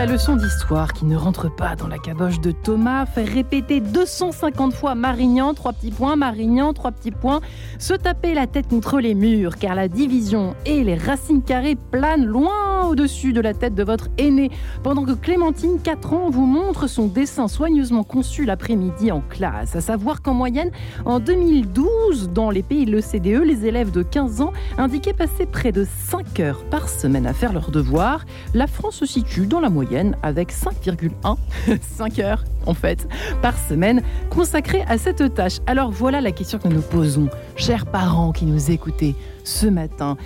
la leçon d'histoire qui ne rentre pas dans la caboche de Thomas, faire répéter 250 fois Marignan, trois petits points, Marignan, trois petits points, se taper la tête contre les murs car la division et les racines carrées planent loin au-dessus de la tête de votre aîné pendant que Clémentine, 4 ans, vous montre son dessin soigneusement conçu l'après-midi en classe. À savoir qu'en moyenne, en 2012, dans les pays de l'OCDE, les élèves de 15 ans indiquaient passer près de 5 heures par semaine à faire leurs devoirs. La France se situe dans la moyenne avec 5,1 5 heures en fait par semaine consacrées à cette tâche. Alors voilà la question que nous nous posons, chers parents qui nous écoutez ce matin.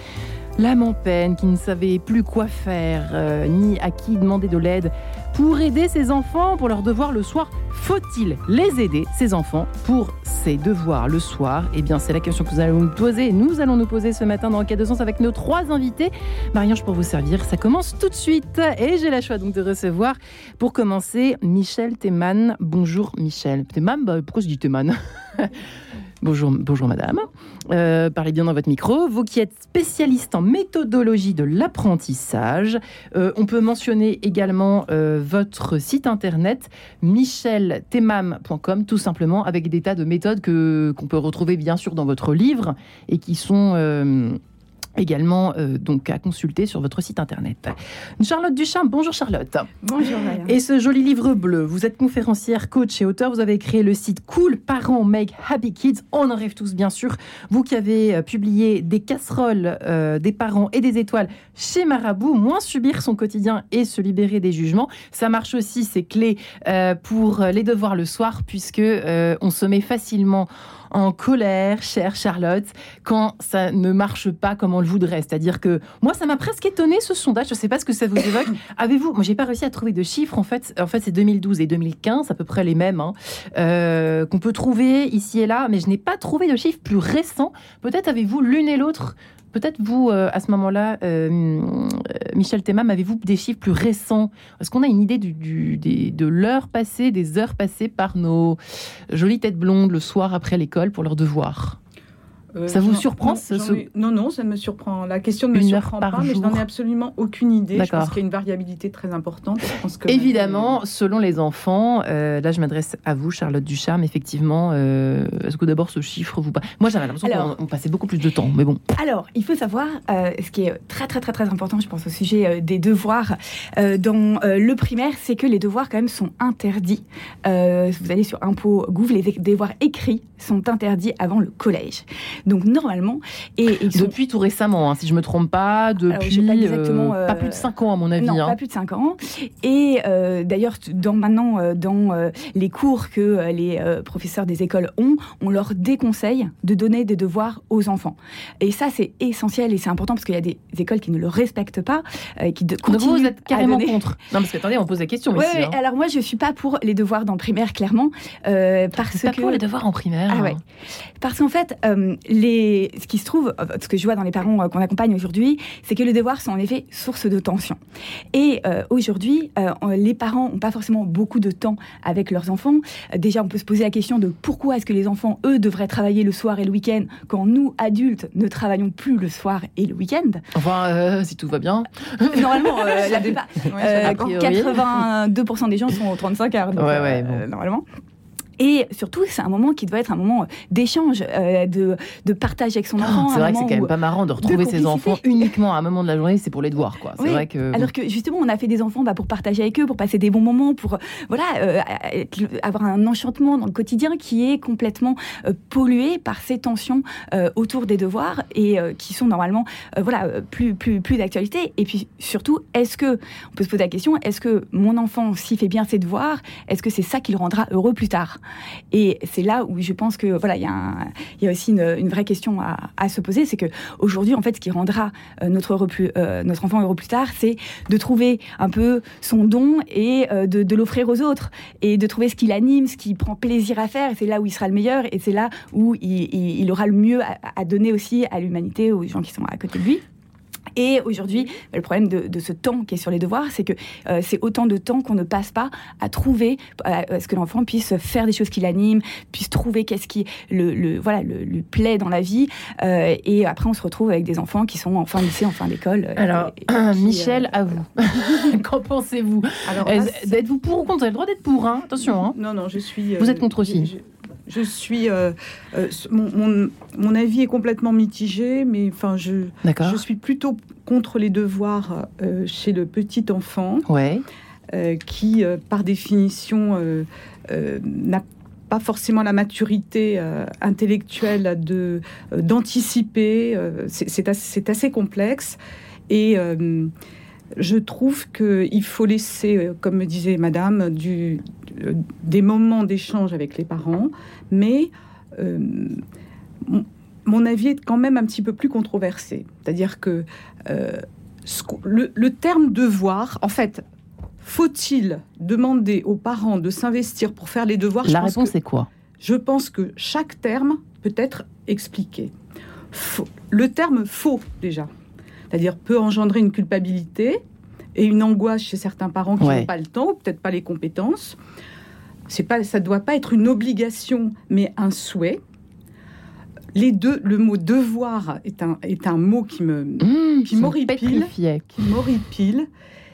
L'âme en peine, qui ne savait plus quoi faire, euh, ni à qui demander de l'aide pour aider ses enfants pour leurs devoirs le soir. Faut-il les aider, ces enfants, pour ses devoirs le soir? Eh bien, c'est la question que nous allons nous poser. Nous allons nous poser ce matin dans le cas de sens avec nos trois invités. Marie-Ange, pour vous servir, ça commence tout de suite. Et j'ai la choix donc de recevoir, pour commencer, Michel Théman. Bonjour Michel. Théman, bah, pourquoi je dis Théman Bonjour, madame. Euh, parlez bien dans votre micro. Vous qui êtes spécialiste en méthodologie de l'apprentissage, euh, on peut mentionner également euh, votre site internet micheltemam.com tout simplement avec des tas de méthodes que qu'on peut retrouver bien sûr dans votre livre et qui sont également euh, donc à consulter sur votre site internet. Charlotte Duchamp, bonjour Charlotte. Bonjour. Et ce joli livre bleu, vous êtes conférencière, coach et auteur, vous avez créé le site Cool Parents Make Happy Kids, on en rêve tous bien sûr. Vous qui avez euh, publié des casseroles euh, des parents et des étoiles chez Marabout, moins subir son quotidien et se libérer des jugements. Ça marche aussi, c'est clé pour les devoirs le soir puisque on se met facilement en colère, chère Charlotte, quand ça ne marche pas comme on le voudrait. C'est-à-dire que moi, ça m'a presque étonné ce sondage. Je ne sais pas ce que ça vous évoque. Avez-vous Moi, j'ai pas réussi à trouver de chiffres. En fait, en fait, c'est 2012 et 2015, à peu près les mêmes, hein, euh, qu'on peut trouver ici et là, mais je n'ai pas trouvé de chiffres plus récents. Peut-être avez-vous l'une et l'autre Peut-être vous, euh, à ce moment-là, euh, Michel Thémam, avez-vous des chiffres plus récents? Est-ce qu'on a une idée de l'heure passée, des heures passées par nos jolies têtes blondes le soir après l'école pour leurs devoirs Euh, Ça vous surprend, non, ce- Non, non, ça me surprend. La question ne me surprend pas, mais je n'en ai absolument aucune idée. Je D'accord. pense qu'il y a une variabilité très importante. Je pense que Évidemment, selon les enfants, euh, là je m'adresse à vous, Charlotte Ducharme, effectivement, euh, est-ce que d'abord ce chiffre vous... Moi j'avais l'impression Alors- qu'on on passait beaucoup plus de temps, mais bon. Alors, il faut savoir, euh, ce qui est très très très très important, je pense au sujet euh, des devoirs euh, dans euh, le primaire, c'est que les devoirs quand même sont interdits. Euh, vous allez sur Impôt Gouv, les devoirs écrits sont interdits avant le collège. Donc normalement, et ils sont Depuis tout récemment, hein, si je me trompe pas, Alors, depuis je sais pas exactement, euh, pas euh, plus de 5 ans à mon avis. Non, hein. pas plus de 5 ans. Et euh, d'ailleurs, dans, maintenant, euh, dans euh, les cours que euh, les euh, professeurs des écoles ont, on leur déconseille de donner des devoirs aux enfants. Et ça, c'est essentiel et c'est important parce qu'il y a des écoles qui ne le respectent pas, euh, qui de- Donc continuent vous êtes à carrément donner. contre. Non, parce que attendez, on pose la question ouais, hein. alors moi, je suis pas pour les devoirs dans le primaire, clairement, euh, parce pas que pour les devoirs en primaire. Ah ouais. Parce qu'en fait, euh, les, ce qui se trouve, euh, ce que je vois dans les parents euh, qu'on accompagne aujourd'hui, c'est que les devoirs sont en effet source de tension. Et euh, aujourd'hui, euh, les parents n'ont pas forcément beaucoup de temps avec leurs enfants. Déjà, on peut se poser la question de pourquoi est-ce que les enfants, eux, devraient travailler le soir et le week-end quand nous, adultes, ne travaillons plus le soir et le week-end. Enfin, euh, si tout va bien. Normalement, la plupart, Ouais, euh, a priori. 82% des gens sont aux 35 heures, donc, Ouais, ouais, euh, normalement. Et surtout, c'est un moment qui doit être un moment d'échange, euh, de, de partage avec son enfant. Oh, c'est vrai que c'est quand même pas marrant de retrouver ses enfants uniquement à un moment de la journée, c'est pour les devoirs, quoi. C'est Oui, vrai que. Alors que justement, on a fait des enfants bah, pour partager avec eux, pour passer des bons moments, pour euh, voilà euh, avoir un enchantement dans le quotidien qui est complètement euh, pollué par ces tensions euh, autour des devoirs et euh, qui sont normalement euh, voilà euh, plus plus plus d'actualité. Et puis surtout, est-ce que on peut se poser la question est-ce que mon enfant s'il fait bien ses devoirs, est-ce que c'est ça qui le rendra heureux plus tard? Et c'est là où je pense que voilà il y a aussi une, vraie question à, se poser, c'est que aujourd'hui en fait ce qui rendra euh, euh, notre enfant heureux plus tard, c'est de trouver un peu son don et euh, de, l'offrir aux autres et de trouver ce qui l'anime, ce qui prend plaisir à faire. C'est là où il sera le meilleur et c'est là où il aura le mieux à, à donner aussi à l'humanité, aux gens qui sont à côté de lui. Et aujourd'hui, le problème de, ce temps qui est sur les devoirs, c'est que euh, c'est autant de temps qu'on ne passe pas à trouver, à, ce que l'enfant puisse faire des choses qui l'animent, puisse trouver qu'est-ce qui le, voilà, le, lui plaît dans la vie. Euh, et après, on se retrouve avec des enfants qui sont en fin de lycée, en fin d'école. Alors, Michel, à vous. Qu'en pensez-vous Êtes-vous pour ou contre Vous avez le droit d'être pour, hein attention. Hein. non, non, je suis. vous êtes contre aussi je suis. Euh, euh, mon, mon, avis est complètement mitigé, mais enfin, je, je suis plutôt contre les devoirs euh, chez le petit enfant, ouais. qui, par définition, n'a pas forcément la maturité intellectuelle de d'anticiper. c'est assez, assez, complexe et je trouve qu'il faut laisser, comme me disait Madame, du, des moments d'échange avec les parents, mais euh, mon avis est quand même un petit peu plus controversé. C'est-à-dire que euh, le, terme devoir, en fait, faut-il demander aux parents de s'investir pour faire les devoirs? La réponse est quoi? Je pense que chaque terme peut être expliqué. le terme faux, déjà, c'est-à-dire peut engendrer une culpabilité, et une angoisse chez certains parents qui n'ont pas le temps ou peut-être pas les compétences. C'est pas, ça ne doit pas être une obligation, mais un souhait. Les deux, le mot devoir est un, est un mot qui me mmh, qui m'horripile.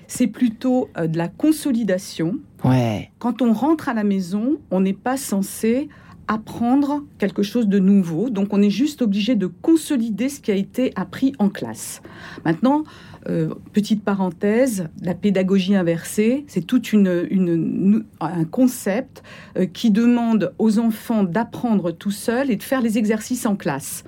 C'est plutôt euh, de la consolidation. Ouais. Quand on rentre à la maison, on n'est pas censé apprendre quelque chose de nouveau. Donc on est juste obligé de consolider ce qui a été appris en classe. Maintenant, euh, petite parenthèse, la pédagogie inversée, c'est tout une, un concept euh, qui demande aux enfants d'apprendre tout seuls et de faire les exercices en classe.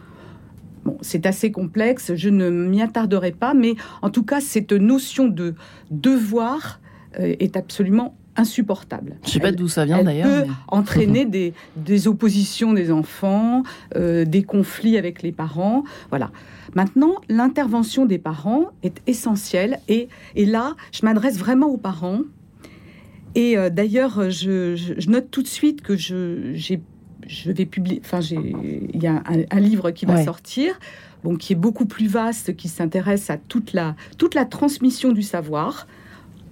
Bon, c'est assez complexe, je ne m'y attarderai pas, mais en tout cas, cette notion de devoir euh, est absolument insupportable. Je ne sais pas d'où ça vient d'ailleurs. peut entraîner des, des, oppositions des enfants, des conflits avec les parents. Voilà. Maintenant, l'intervention des parents est essentielle et, là, je m'adresse vraiment aux parents. Et euh, d'ailleurs, je, note tout de suite que je, je vais publier, enfin, il y a un, livre qui va sortir, bon, qui est beaucoup plus vaste, qui s'intéresse à toute la, toute la transmission du savoir,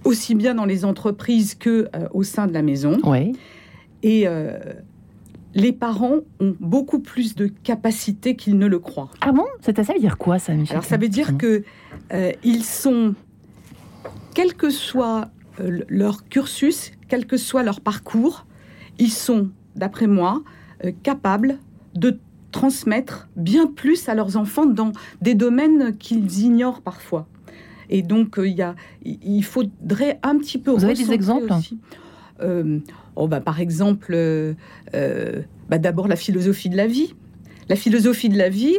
aussi bien dans les entreprises que euh, au sein de la maison. Et euh, les parents ont beaucoup plus de capacités qu'ils ne le croient. Ah bon? Ça veut dire quoi ça, Michel Alors ça veut dire que euh, ils sont, quel que soit euh, leur cursus, quel que soit leur parcours, ils sont, d'après moi, capables de transmettre bien plus à leurs enfants dans des domaines qu'ils ignorent parfois. Et donc il y a, il faudrait un petit peu. Vous avez des exemples Oh, bah, par exemple, euh, euh, bah, d'abord la philosophie de la vie. La philosophie de la vie,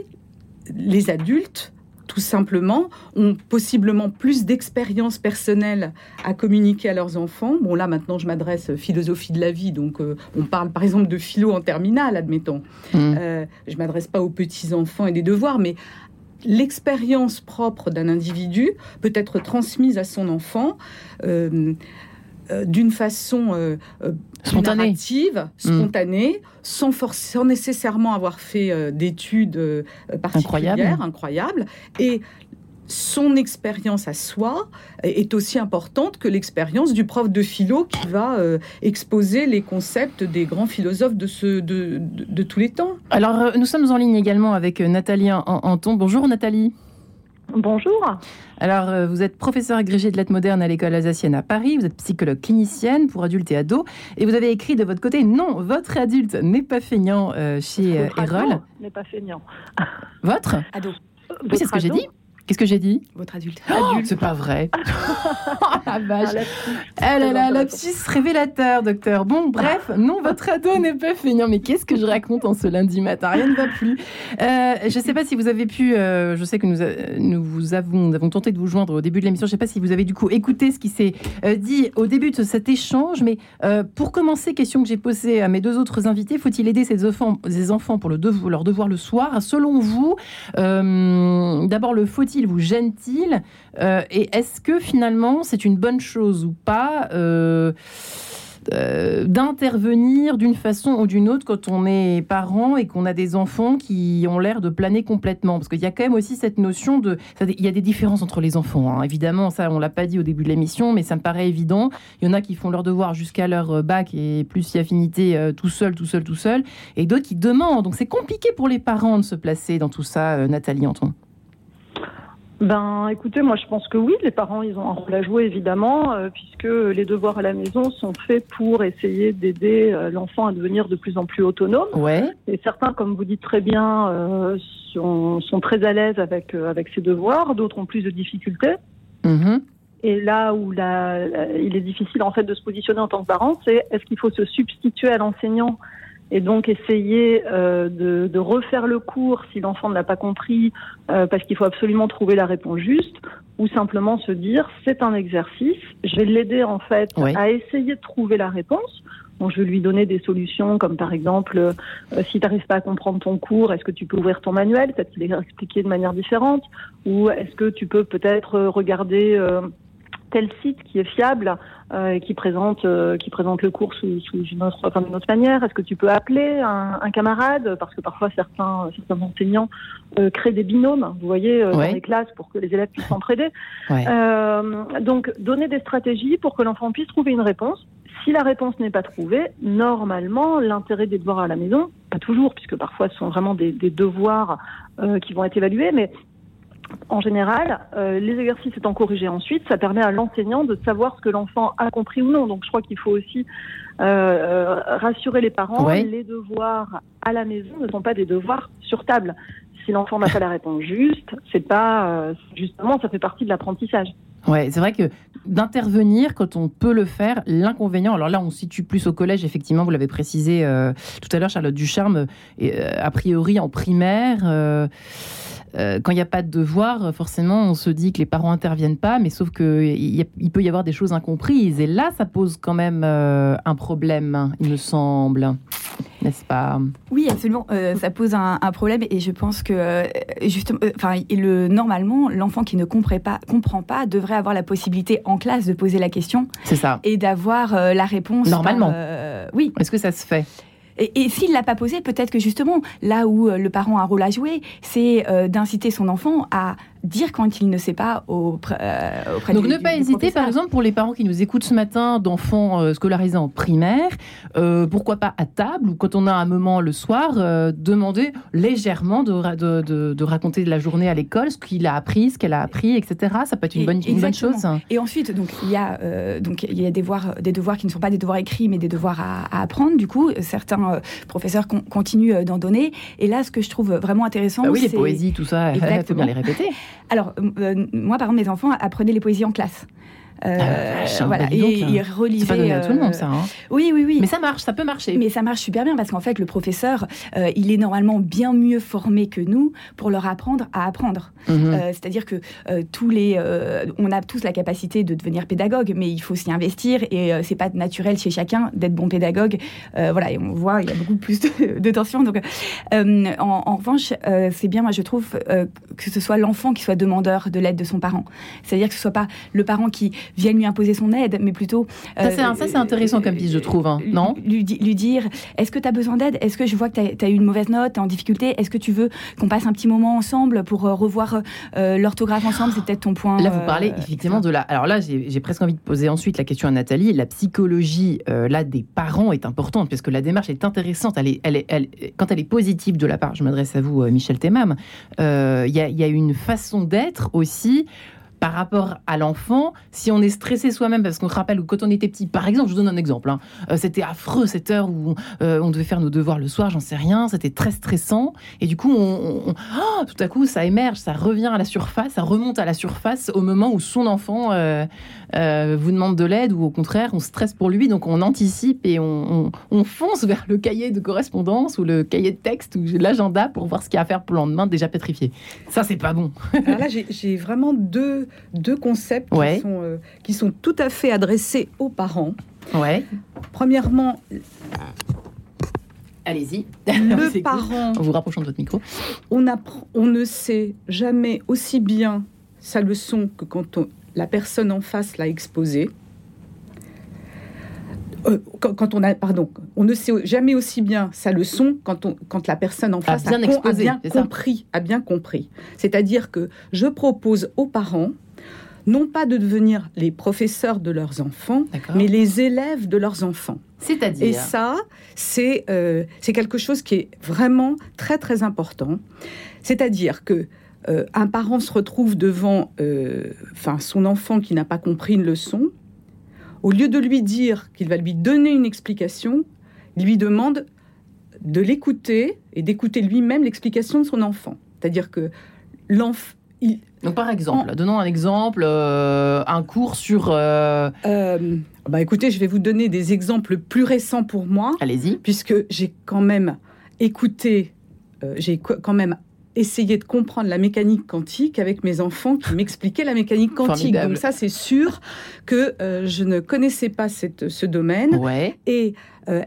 les adultes, tout simplement, ont possiblement plus d'expérience personnelle à communiquer à leurs enfants. Bon, là, maintenant, je m'adresse philosophie de la vie, donc euh, on parle par exemple de philo en terminale, admettons. Mmh. je m'adresse pas aux petits-enfants et des devoirs, mais l'expérience propre d'un individu peut être transmise à son enfant. Euh, d'une façon euh, euh spontanée, mm. spontanée, sans, sans, nécessairement avoir fait euh, d'études particulières, incroyables. Et son expérience à soi est aussi importante que l'expérience du prof de philo qui va exposer les concepts des grands philosophes de, ce, de, de, tous les temps. Alors, nous sommes en ligne également avec Nathalie Anton. Bonjour Nathalie. Bonjour. Alors, euh, vous êtes professeur agrégé de lettres modernes à l'école alsacienne à Paris, vous êtes psychologue clinicienne pour adultes et ados, et vous avez écrit de votre côté Non, votre adulte n'est pas feignant euh, chez euh, Erol. n'est pas feignant. Votre? Ado. Oui, c'est ce que j'ai dit. Qu'est-ce que j'ai dit Votre adulte. Oh, c'est pas vrai. oh la vache. Ah, là là, lapsus révélateur, docteur. Bon, bref, non, votre ado n'est pas feignant. Mais qu'est-ce que je raconte en ce lundi matin? Rien ne va plus. Euh, je ne sais pas si vous avez pu. Euh, je sais que nous, nous vous avons, nous avons tenté de vous joindre au début de l'émission. Je ne sais pas si vous avez du coup écouté ce qui s'est euh, dit au début de cet échange. Mais pour commencer, question que j'ai posée à mes deux autres invités faut-il aider ces enfants, ces enfants pour le devoir, leur devoir le soir? Selon vous, d'abord, le faut vous gêne-t-il euh, Et est-ce que finalement c'est une bonne chose ou pas euh, euh, d'intervenir d'une façon ou d'une autre quand on est parent et qu'on a des enfants qui ont l'air de planer complètement? Parce qu'il y a quand même aussi cette notion de... Il y a des différences entre les enfants, hein. évidemment, ça on l'a pas dit au début de l'émission, mais ça me paraît évident. Il y en a qui font leur devoir jusqu'à leur euh, bac et plus si affinité euh, tout seul, tout seul, tout seul, et d'autres qui demandent. Donc c'est compliqué pour les parents de se placer dans tout ça, Nathalie Anton. Ben, écoutez, moi je pense que oui, les parents ils ont un rôle à jouer évidemment, euh, puisque les devoirs à la maison sont faits pour essayer d'aider euh, l'enfant à devenir de plus en plus autonome. Ouais. Et certains, comme vous dites très bien, euh, sont, sont, très à l'aise avec avec ces devoirs, d'autres ont plus de difficultés. Mm-hmm. Et là où la, il est difficile en fait de se positionner en tant que parent, c'est est-ce qu'il faut se substituer à l'enseignant et donc essayer euh, de, de, refaire le cours si l'enfant ne l'a pas compris euh, parce qu'il faut absolument trouver la réponse juste ou simplement se dire c'est un exercice, je vais l'aider en fait à essayer de trouver la réponse. Donc, je vais lui donner des solutions comme par exemple euh, si tu n'arrives pas à comprendre ton cours, est-ce que tu peux ouvrir ton manuel, peut-être qu'il est expliqué de manière différente. Ou est-ce que tu peux peut-être regarder tel site qui est fiable euh, et qui présente euh, qui présente le cours sous, sous une autre enfin, d'une autre manière Est-ce que tu peux appeler un, un, camarade? Parce que parfois certains certains enseignants euh, créent des binômes, vous voyez, dans les classes pour que les élèves puissent s'entraider. donc donner des stratégies pour que l'enfant puisse trouver une réponse. Si la réponse n'est pas trouvée, normalement, l'intérêt des devoirs à la maison, pas toujours, puisque parfois ce sont vraiment des, des devoirs qui vont être évalués, mais en général, euh, les exercices étant corrigés ensuite, ça permet à l'enseignant de savoir ce que l'enfant a compris ou non. Donc je crois qu'il faut aussi euh, euh, rassurer les parents. Les devoirs à la maison ne sont pas des devoirs sur table. Si l'enfant n'a pas la réponse juste, c'est pas justement ça fait partie de l'apprentissage. Ouais, c'est vrai que d'intervenir quand on peut le faire, l'inconvénient, alors là on se situe plus au collège, effectivement, vous l'avez précisé tout à l'heure, Charlotte Ducharme, a priori en primaire. Euh, quand il n'y a pas de devoir, forcément, on se dit que les parents interviennent pas, mais sauf qu'il il peut y avoir des choses incomprises. Et là, ça pose quand même euh, un problème, il me semble. N'est-ce pas Oui, absolument. Euh, ça pose un, problème et je pense que, justement, enfin, le, normalement, l'enfant qui ne comprend pas, comprend pas devrait avoir la possibilité en classe de poser la question. C'est ça. Et d'avoir la réponse. Normalement. oui. Est-ce que ça se fait? Et, s'il ne l'a pas posé, peut-être que justement, là où euh, le parent a un rôle à jouer, c'est euh, d'inciter son enfant à dire quand il ne sait pas auprès, euh, auprès Donc ne pas hésiter, par exemple, pour les parents qui nous écoutent ce matin d'enfants euh, scolarisés en primaire, euh, pourquoi pas à table ou quand on a un moment le soir, demander légèrement de, de, de, raconter de la journée à l'école, ce qu'il a appris, ce qu'elle a appris, etc. Ça peut être une, bonne, une bonne, chose. Et ensuite, donc il y a donc il y a des devoirs, des devoirs qui ne sont pas des devoirs écrits, mais des devoirs à, apprendre. Du coup, certains professeurs continuent d'en donner. Et là, ce que je trouve vraiment intéressant, bah oui, les poésies, tout ça, il faut bien les répéter. Alors, euh, moi, par exemple, mes enfants apprenaient les poésies en classe. Euh, ah, voilà. Bah, et il relisait. pas donné à tout le monde, ça. Hein. Oui, oui, oui. Mais ça marche, ça peut marcher. Mais ça marche super bien parce qu'en fait, le professeur, euh, il est normalement bien mieux formé que nous pour leur apprendre à apprendre. Mhm. Euh, c'est-à-dire que tous les, on a tous la capacité de devenir pédagogue, mais il faut s'y investir et c'est pas naturel chez chacun d'être bon pédagogue. voilà, et on voit, il y a beaucoup plus de, tension. Donc, en, en, revanche, c'est bien, moi, je trouve que ce soit l'enfant qui soit demandeur de l'aide de son parent. C'est-à-dire que ce soit pas le parent qui viennent lui imposer son aide, mais plutôt... ça, c'est euh, intéressant comme piste, je trouve, hein, non lui, lui, dire, est-ce que tu as besoin d'aide? Est-ce que je vois que tu as, eu une mauvaise note, tu es en difficulté? Est-ce que tu veux qu'on passe un petit moment ensemble pour euh, revoir euh, l'orthographe ensemble? C'est peut-être ton point... Là, vous parlez effectivement de la... Alors là, j'ai presque envie de poser ensuite la question à Nathalie. La psychologie, là, des parents est importante, parce que la démarche est intéressante. Elle est, elle elle, quand elle est positive de la part, je m'adresse à vous, Michel Temam, il y, y, a une façon d'être aussi par rapport à l'enfant, si on est stressé soi-même, parce qu'on se rappelle quand on était petit, par exemple, je vous donne un exemple, hein, euh, c'était affreux cette heure où euh, on devait faire nos devoirs le soir, j'en sais rien, c'était très stressant, et du coup, on, oh, tout à coup, ça émerge, ça revient à la surface, ça remonte à la surface au moment où son enfant euh, vous demande de l'aide, ou au contraire, on stresse pour lui, donc on anticipe et on, fonce vers le cahier de correspondance ou le cahier de texte ou l'agenda pour voir ce qu'il y a à faire pour le lendemain déjà pétrifié. Ça, c'est pas bon. Alors là, j'ai vraiment deux deux concepts qui, sont, euh, qui, sont, tout à fait adressés aux parents. Ouais. Premièrement, Allez-y. Le parent. En vous rapprochant de votre micro. On, apprend, on ne sait jamais aussi bien sa leçon que quand on, la personne en face l'a exposée. Euh, quand, on a, pardon, on ne sait jamais aussi bien sa leçon quand, on, quand la personne en face a bien, bien compris, a bien compris. C'est-à-dire que je propose aux parents non pas de devenir les professeurs de leurs enfants, mais les élèves de leurs enfants. C'est-à-dire Et ça, c'est euh, c'est quelque chose qui est vraiment très très important. C'est-à-dire que euh, un parent se retrouve devant enfin son enfant qui n'a pas compris une leçon, au lieu de lui dire qu'il va lui donner une explication, il lui demande de l'écouter et d'écouter lui-même l'explication de son enfant. C'est-à-dire que l'enfant... Donc par exemple, donnons un exemple, euh, un cours sur... Euh, euh... bah écoutez, je vais vous donner des exemples plus récents pour moi. Allez-y. Puisque j'ai quand même écouté, j'ai quand même essayer de comprendre la mécanique quantique avec mes enfants qui m'expliquaient la mécanique quantique. Donc ça, c'est sûr que euh, je ne connaissais pas cette, ce domaine. Ouais. Et euh,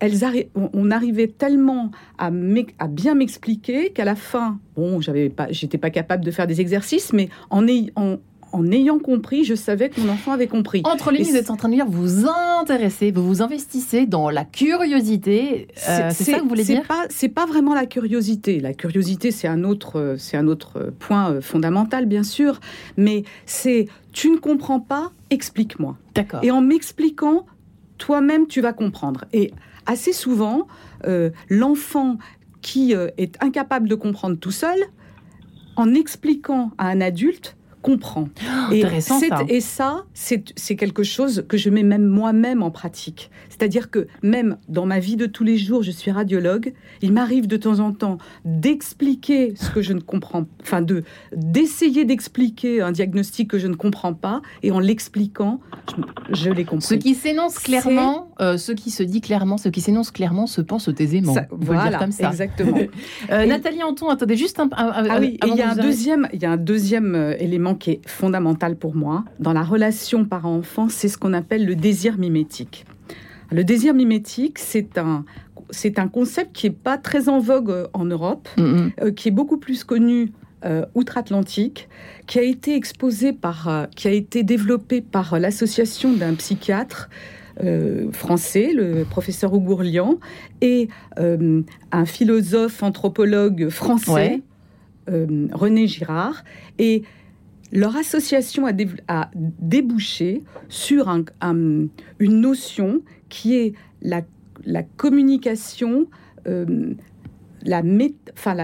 elles on, arrivait tellement à, à bien m'expliquer qu'à la fin, bon, j'avais pas, j'étais pas capable de faire des exercices, mais en, en, en ayant compris, je savais que mon enfant avait compris. Entre les lignes, vous êtes en train de dire, vous vous intéressez, vous vous investissez dans la curiosité. Euh, c'est ça que vous voulez dire C'est pas vraiment la curiosité. La curiosité, c'est un autre, c'est un autre point euh, fondamental, bien sûr. Mais c'est, tu ne comprends pas, explique-moi. D'accord. Et en m'expliquant, toi-même, tu vas comprendre. Et assez souvent, euh, l'enfant qui est incapable de comprendre tout seul, en expliquant à un adulte, comprend. Oh, et, ça. et ça, c'est quelque chose que je mets même moi-même en pratique. C'est-à-dire que même dans ma vie de tous les jours, je suis radiologue, il m'arrive de temps en temps d'expliquer ce que je ne comprends, enfin de d'essayer d'expliquer un diagnostic que je ne comprends pas, et en l'expliquant, je, l'ai compris. Ce qui s'énonce clairement, euh, ce qui se dit clairement, ce qui s'énonce clairement se pense aisément. Ça, voilà, dire comme ça. exactement. Euh, Nathalie Anton, attendez juste un. ah oui, il y a un deuxième, il y a un deuxième euh, élément qui est fondamental pour moi dans la relation parent-enfant, c'est ce qu'on appelle le désir mimétique. Le désir mimétique, c'est un, c'est un concept qui n'est pas très en vogue euh, en Europe, mm-hmm. euh, qui est beaucoup plus connu euh, outre-Atlantique, qui a été exposé par, qui a été développé par l'association d'un psychiatre français, le professeur Ougourlian, et un philosophe anthropologue français, René Girard, et leur association a, débouché sur une notion qui est la, communication, euh, la,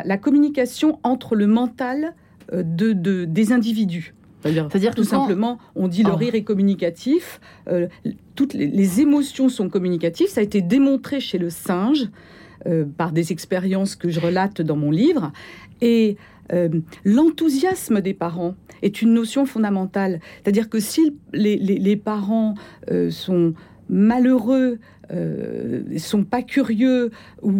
la, communication entre le mental euh, de, des individus. C'est-à-dire tout simplement, on dit le oh. rire est communicatif, euh, toutes les, émotions sont communicatives. Ça a été démontré chez le singe par des expériences que je relate dans mon livre. Et l'enthousiasme des parents est une notion fondamentale. C'est-à-dire que si les, parents euh, sont malheureux, euh, sont pas curieux ou,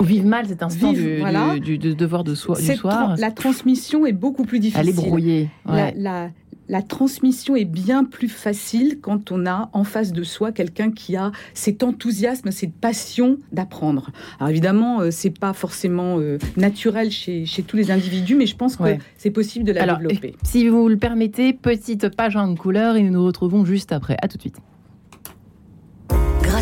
vivent mal cet instant du, devoir de soi, du soir. la transmission est beaucoup plus difficile. Elle est brouillée. La, la transmission est bien plus facile quand on a en face de soi quelqu'un qui a cet enthousiasme, cette passion d'apprendre. Alors évidemment, euh, c'est pas forcément euh, naturel chez, tous les individus, mais je pense que c'est possible de la développer. Si vous le permettez, petite page en couleur et nous nous retrouvons juste après. À tout de suite.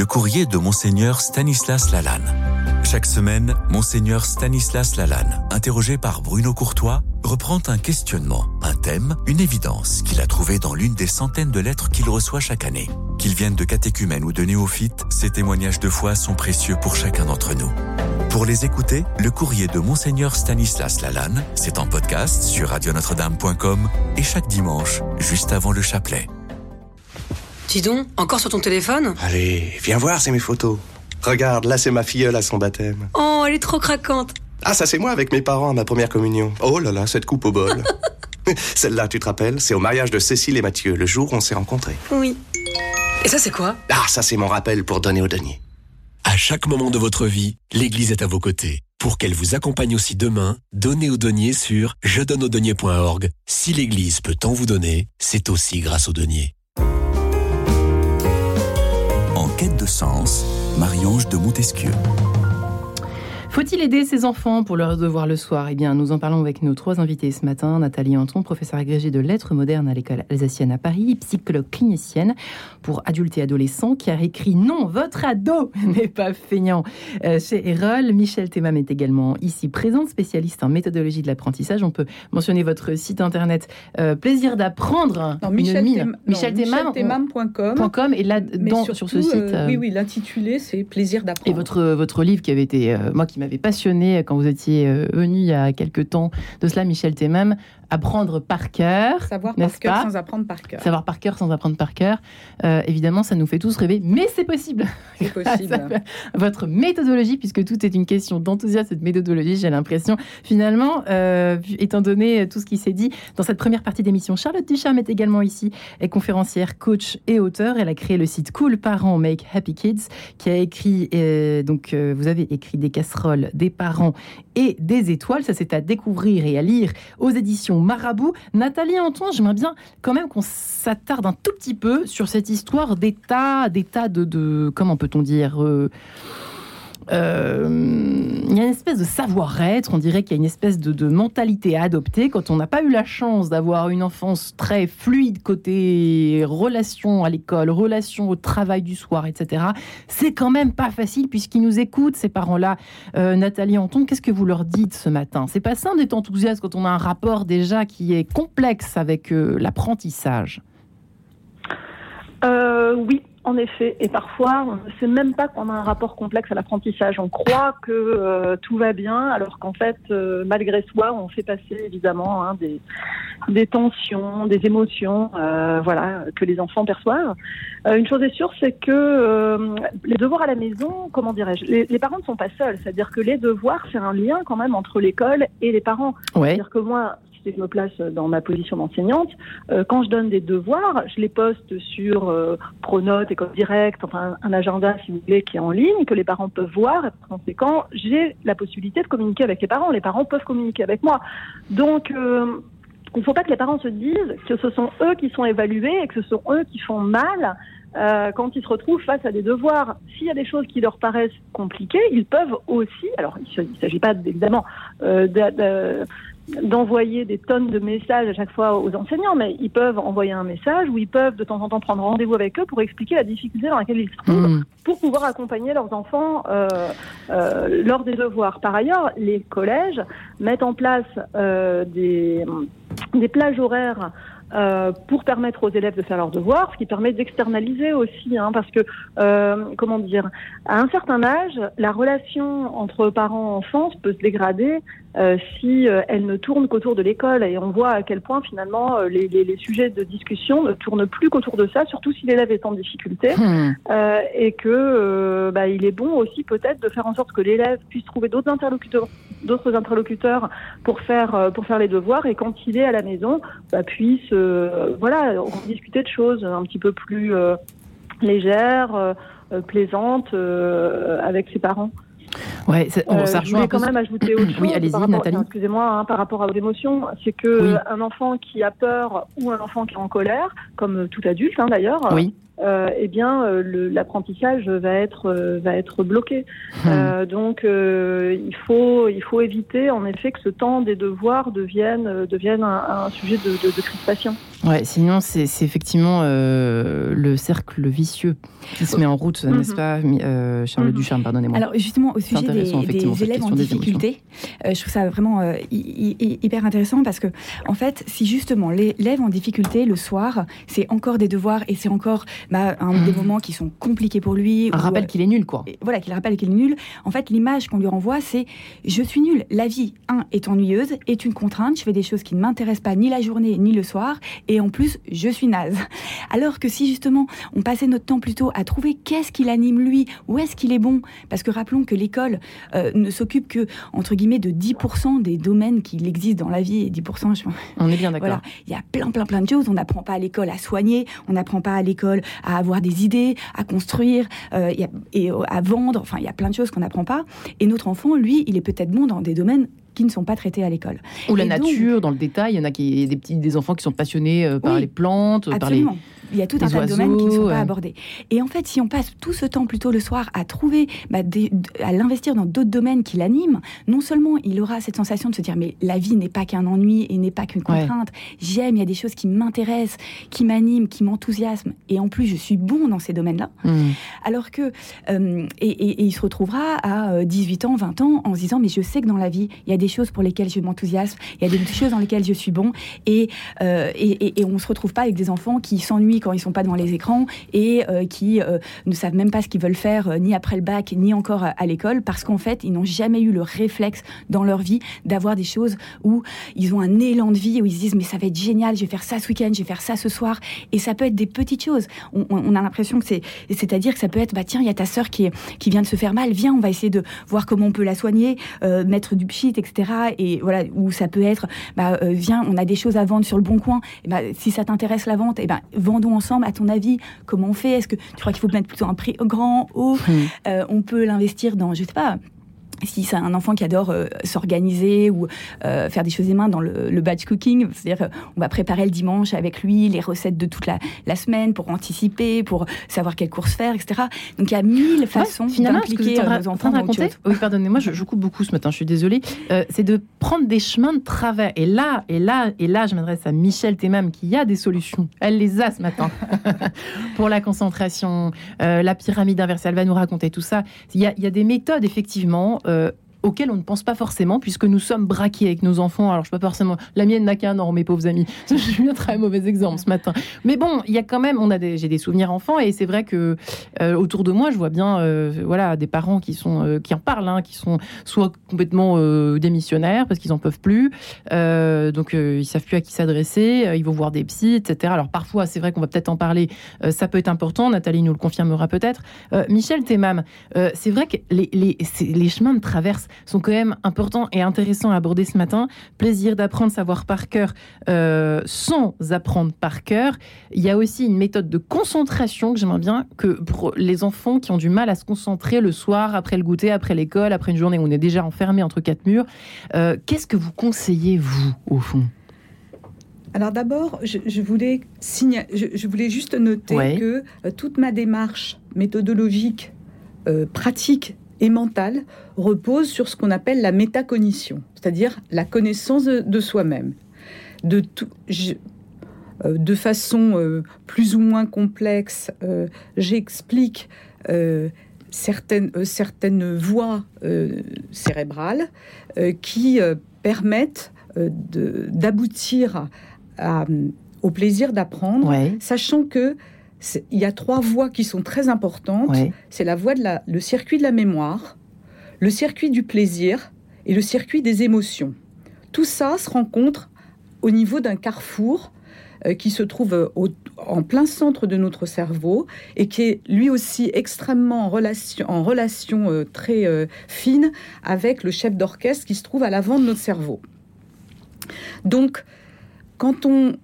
Le courrier de Monseigneur Stanislas Lalanne. Chaque semaine, Monseigneur Stanislas Lalanne, interrogé par Bruno Courtois, reprend un questionnement, un thème, une évidence qu'il a trouvé dans l'une des centaines de lettres qu'il reçoit chaque année. Qu'ils viennent de catéchumènes ou de néophytes, ces témoignages de foi sont précieux pour chacun d'entre nous. Pour les écouter, le courrier de Monseigneur Stanislas Lalanne, c'est en podcast sur radionotre-dame.com et chaque dimanche, juste avant le chapelet. Dis donc, encore sur ton téléphone Allez, viens voir, c'est mes photos. Regarde, là c'est ma filleule à son baptême. Oh, elle est trop craquante. Ah, ça c'est moi avec mes parents à ma première communion. Oh là là, cette coupe au bol. Celle-là, tu te rappelles C'est au mariage de Cécile et Mathieu, le jour où on s'est rencontrés. Oui. Et ça, c'est quoi? Ah, ça, c'est mon rappel pour donner au denier. À chaque moment de votre vie, l'Église est à vos côtés. Pour qu'elle vous accompagne aussi demain, donnez au denier sur je donne au denier.org. Si l'Église peut tant vous donner, c'est aussi grâce au denier. Quête de sens, Marie-Ange de Montesquieu. Faut-il aider ses enfants pour leurs devoirs le soir? Eh bien, nous en parlons avec nos trois invités ce matin. Nathalie Anton, professeure agrégée de lettres modernes à l'école alsacienne à Paris, psychologue clinicienne pour adultes et adolescents, qui a écrit Non, votre ado n'est pas feignant euh, chez Erol. Michel Thémam est également ici présente, spécialiste en méthodologie de l'apprentissage. On peut mentionner votre site internet euh, Plaisir d'apprendre. Michel, mine. Thémam- non, Michel Thémam, michelthémam.com. on- .com, et là, dans, surtout, sur ce site. euh, oui, oui, l'intitulé, c'est Plaisir d'apprendre. Et votre, votre livre qui avait été, moi qui m'avait passionné quand vous étiez euh, venu il y a quelques temps de cela, Michel Thémam, Apprendre par cœur. Savoir par cœur sans apprendre par cœur. Savoir par cœur sans apprendre par cœur. Euh, évidemment, ça nous fait tous rêver, mais c'est possible. C'est possible. Votre méthodologie, puisque tout est une question d'enthousiasme et de méthodologie, j'ai l'impression. Finalement, euh, étant donné tout ce qui s'est dit dans cette première partie d'émission, Charlotte Ducharme est également ici, est conférencière, coach et auteur. Elle a créé le site Cool Parents Make Happy Kids, qui a écrit, euh, donc euh, vous avez écrit des casseroles, des parents et des étoiles. Ça, c'est à découvrir et à lire aux éditions Marabout. Nathalie Antoine, j'aimerais bien quand même qu'on s'attarde un tout petit peu sur cette histoire d'état, d'état de, comment peut-on dire, euh, euh, il y a une espèce de savoir-être, on dirait qu'il y a une espèce de, mentalité à adopter quand on n'a pas eu la chance d'avoir une enfance très fluide côté relation à l'école, relation au travail du soir, etc. C'est quand même pas facile puisqu'ils nous écoutent, ces parents-là. Euh, Nathalie Anton, qu'est-ce que vous leur dites ce matin? C'est pas simple d'être enthousiaste quand on a un rapport déjà qui est complexe avec euh, l'apprentissage. Euh, oui, en effet. Et parfois, on ne sait même pas qu'on a un rapport complexe à l'apprentissage. On croit que euh, tout va bien, alors qu'en fait, euh, malgré soi, on fait passer évidemment hein, des, des tensions, des émotions, euh, voilà, que les enfants perçoivent. Euh, une chose est sûre, c'est que euh, les devoirs à la maison, comment dirais-je, les, les parents ne sont pas seuls. C'est-à-dire que les devoirs, c'est un lien quand même entre l'école et les parents. Ouais. C'est-à-dire que moi, si je me place dans ma position d'enseignante, euh, quand je donne des devoirs, je les poste sur euh, Pronote, École Directe, enfin un, agenda, si vous voulez, qui est en ligne, que les parents peuvent voir. Par conséquent, j'ai la possibilité de communiquer avec les parents. Les parents peuvent communiquer avec moi. Donc, euh, il ne faut pas que les parents se disent que ce sont eux qui sont évalués et que ce sont eux qui font mal euh, quand ils se retrouvent face à des devoirs. S'il y a des choses qui leur paraissent compliquées, ils peuvent aussi, alors il ne s'agit pas évidemment euh, d'envoyer des tonnes de messages à chaque fois aux enseignants, mais ils peuvent envoyer un message ou ils peuvent de temps en temps prendre rendez-vous avec eux pour expliquer la difficulté dans laquelle ils se trouvent Mmh. pour pouvoir accompagner leurs enfants euh, euh, lors des devoirs. Par ailleurs, les collèges mettent en place euh, des, des plages horaires euh, pour permettre aux élèves de faire leurs devoirs, ce qui permet d'externaliser aussi, hein, parce que, euh, comment dire, à un certain âge, la relation entre parents et enfants peut se dégrader euh, si euh, elle ne tourne qu'autour de l'école. Et on voit à quel point finalement euh, les, les- les sujets de discussion ne tournent plus qu'autour de ça, surtout si l'élève est en difficulté. Mmh. Euh, et que bah, il est bon aussi peut-être de faire en sorte que l'élève puisse trouver d'autres interlocuteurs, d'autres interlocuteurs pour faire pour faire les devoirs et quand il est à la maison, bah, puisse euh, voilà discuter de choses un petit peu plus euh, légères, plaisantes euh, avec ses parents. Ouais, bon, Euh, ça je rejoint un voulais quand même ajouter autre chose. Oui, allez-y, par rapport- Nathalie. Excusez-moi, hein, par rapport aux émotions, c'est que Oui. un enfant qui a peur ou un enfant qui est en colère, comme tout adulte hein, d'ailleurs, Oui. Euh, eh bien euh, l'apprentissage va être euh, va être bloqué. Mmh. Euh, donc euh, il faut il faut éviter en effet que ce temps des devoirs devienne euh, devienne un, un sujet de, de, de crispation. Ouais, sinon c'est c'est effectivement euh, le cercle vicieux qui se met en route, Mhm. n'est-ce pas, mi- euh, Charlotte Mhm. Ducharme, pardonnez-moi. Alors justement, au sujet des, élèves en difficulté, euh, je trouve ça vraiment euh, hy- hy- hyper intéressant parce que, en fait, si justement l'élève en difficulté le soir, c'est encore des devoirs et c'est encore bah, un, des moments qui sont compliqués pour lui. un rappel euh, qu'il est nul, quoi. voilà, qu'il rappelle qu'il est nul. En fait, l'image qu'on lui renvoie, c'est je suis nul. La vie, un, est ennuyeuse, est une contrainte. Je fais des choses qui ne m'intéressent pas ni la journée ni le soir. et en plus, je suis naze. Alors que si justement, on passait notre temps plutôt à trouver qu'est-ce qui l'anime lui, où est-ce qu'il est bon, parce que rappelons que l'école euh, ne s'occupe que, entre guillemets, de 10% des domaines qui existent dans la vie, et 10%, je... On est bien d'accord. Voilà, il y a plein, plein, plein de choses. On n'apprend pas à l'école à soigner, on n'apprend pas à l'école à avoir des idées, à construire, euh, et à vendre, enfin, il y a plein de choses qu'on n'apprend pas. Et notre enfant, lui, il est peut-être bon dans des domaines qui ne sont pas traités à l'école. Ou la nature, dans le détail, il y en a qui, des petits, des enfants qui sont passionnés euh, par les plantes, absolument. par les il y a tout un tas de domaines qui ne sont pas abordés. Et en fait, si on passe tout ce temps plutôt le soir à trouver, bah, à l'investir dans d'autres domaines qui l'animent, non seulement il aura cette sensation de se dire mais la vie n'est pas qu'un ennui et n'est pas qu'une contrainte. J'aime, il y a des choses qui m'intéressent, qui m'animent, qui m'enthousiasment, et en plus je suis bon dans ces domaines-là. Mmh. Alors que euh, et, il se retrouvera à 18 euh, ans, 20 ans en se disant mais je sais que dans la vie il y a des choses pour lesquelles je m'enthousiasme, il y a des choses dans lesquelles je suis bon, et, euh, et, et on se retrouve pas avec des enfants qui s'ennuient quand ils sont pas devant les écrans et euh, qui euh, ne savent même pas ce qu'ils veulent faire euh, ni après le bac ni encore à, l'école parce qu'en fait ils n'ont jamais eu le réflexe dans leur vie d'avoir des choses où ils ont un élan de vie où ils se disent mais ça va être génial je vais faire ça ce week-end je vais faire ça ce soir. Et ça peut être des petites choses. On, a l'impression que c'est c'est-à-dire que ça peut être bah tiens il y a ta sœur qui qui vient de se faire mal viens on va essayer de voir comment on peut la soigner mettre du pchit etc et voilà où ça peut être bah viens on a des choses à vendre sur le bon coin. Et bah, si ça t'intéresse la vente et ben vendons ensemble à ton avis, comment on fait? Est-ce que tu crois qu'il faut mettre plutôt un prix grand, haut? Euh, On peut l'investir dans, je sais pas, si c'est un enfant qui adore euh, s'organiser ou euh, faire des choses des mains dans le, batch cooking, c'est-à-dire euh, on va préparer le dimanche avec lui les recettes de toute la, semaine pour anticiper, pour savoir quelles courses faire, etc. Donc il y a mille façons d'impliquer nos enfants dans raconter, Oui, pardonnez-moi, je, coupe beaucoup ce matin, je suis désolée. c'est de prendre des chemins de travers. Et là, et là, et là, je m'adresse à Michel Temam qui a des solutions. Elle les a ce matin pour la concentration, la pyramide inversée. Elle va nous raconter tout ça. Il y a, il y a des méthodes effectivement euh, auquel on ne pense pas forcément, puisque nous sommes braqués avec nos enfants. Alors, je ne pas forcément. La mienne n'a qu'un an, mes pauvres amis. Je suis un très mauvais exemple ce matin. Mais bon, il y a quand même. On a j'ai des souvenirs enfants, et c'est vrai que euh, autour de moi, je vois bien, euh, voilà, des parents qui sont, euh, qui en parlent, hein, qui sont soit complètement démissionnaires parce qu'ils en peuvent plus, donc ils savent plus à qui s'adresser, ils vont voir des psys, etc. Alors parfois, c'est vrai qu'on va peut-être en parler. ça peut être important. Nathalie nous le confirmera peut-être. Michel Temam, c'est vrai que les, les, les chemins de traverse sont quand même importants et intéressants à aborder ce matin. Plaisir d'apprendre, savoir par cœur euh, sans apprendre par cœur. Il y a aussi une méthode de concentration que j'aimerais bien que pour les enfants qui ont du mal à se concentrer le soir, après le goûter, après l'école, après une journée où on est déjà enfermé entre quatre murs. Euh, qu'est-ce que vous conseillez, vous, au fond? Alors d'abord, je, voulais je, voulais juste noter que euh, toute ma démarche méthodologique, pratique et mentale repose sur ce qu'on appelle la métacognition, c'est-à-dire la connaissance de, soi-même. De, euh, de façon euh, plus ou moins complexe, euh, j'explique certaines, certaines voies cérébrales qui permettent d'aboutir au plaisir d'apprendre, sachant que il y a trois voies qui sont très importantes. C'est la voie de la, le circuit de la mémoire, le circuit du plaisir et le circuit des émotions. Tout ça se rencontre au niveau d'un carrefour euh, qui se trouve en plein centre de notre cerveau et qui est lui aussi extrêmement en relation, en relation euh, très euh, fine avec le chef d'orchestre qui se trouve à l'avant de notre cerveau. Donc, quand on,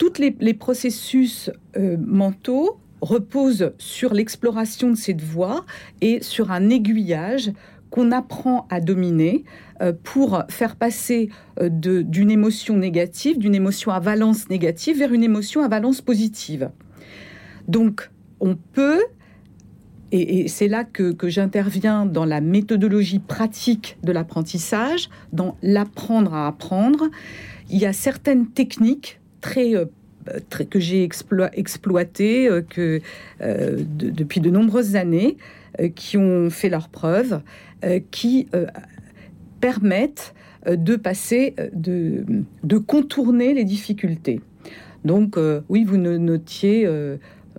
tous les, processus euh, mentaux reposent sur l'exploration de cette voie et sur un aiguillage qu'on apprend à dominer euh, pour faire passer euh, d'une émotion négative, d'une émotion à valence négative vers une émotion à valence positive. Donc, on peut, et, c'est là que, que j'interviens dans la méthodologie pratique de l'apprentissage, dans l'apprendre à apprendre, il y a certaines techniques très, que j'ai exploité euh, que, euh, depuis de nombreuses années, qui ont fait leurs preuves, qui permettent de passer, de, de, contourner les difficultés. Donc, oui, vous notiez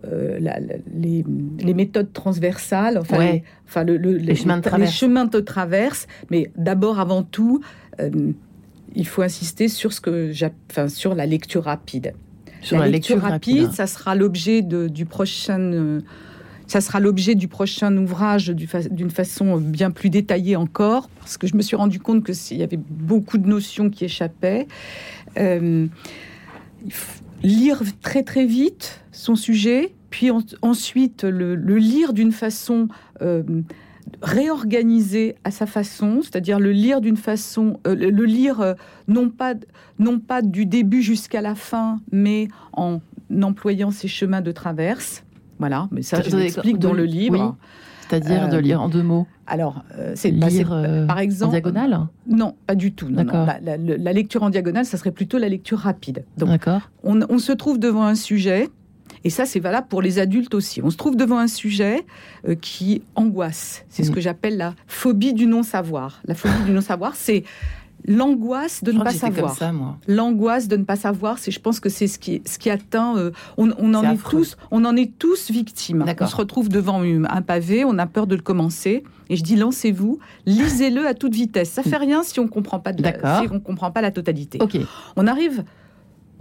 les, les, méthodes transversales, enfin, enfin le, les, chemins de les, chemins de traverse, mais d'abord, avant tout, il faut insister sur, ce que enfin, sur la lecture rapide. Sur la, lecture, rapide, ça sera l'objet du prochain. Euh, ça sera l'objet du prochain ouvrage d'une façon bien plus détaillée encore, parce que je me suis rendu compte qu'il y avait beaucoup de notions qui échappaient. Euh, lire très très vite son sujet, puis ensuite le, lire d'une façon euh, réorganisée à sa façon, c'est-à-dire le lire d'une façon, euh, le lire non pas non pas du début jusqu'à la fin, mais en employant ses chemins de traverse. Voilà, mais ça, je l'explique dans le livre. C'est-à-dire de lire en deux mots alors, euh, c'est lire euh, par exemple en diagonale? Non, pas du tout. Non, La, lecture en diagonale, ça serait plutôt la lecture rapide. D'accord. On, on, se trouve devant un sujet, et ça, c'est valable pour les adultes aussi. On se trouve devant un sujet euh, qui angoisse. C'est ce mm. que j'appelle la phobie du non-savoir. La phobie du non-savoir, c'est l'angoisse de ne pas savoir. L'angoisse de ne pas savoir, c'est, je pense que c'est ce qui, ce qui atteint. Euh, on, en est tous, on en est tous victimes. On se retrouve devant un pavé, on a peur de le commencer, et je dis lancez-vous, lisez-le à toute vitesse. Ça fait rien si on comprend pas de si on comprend pas la totalité. On arrive.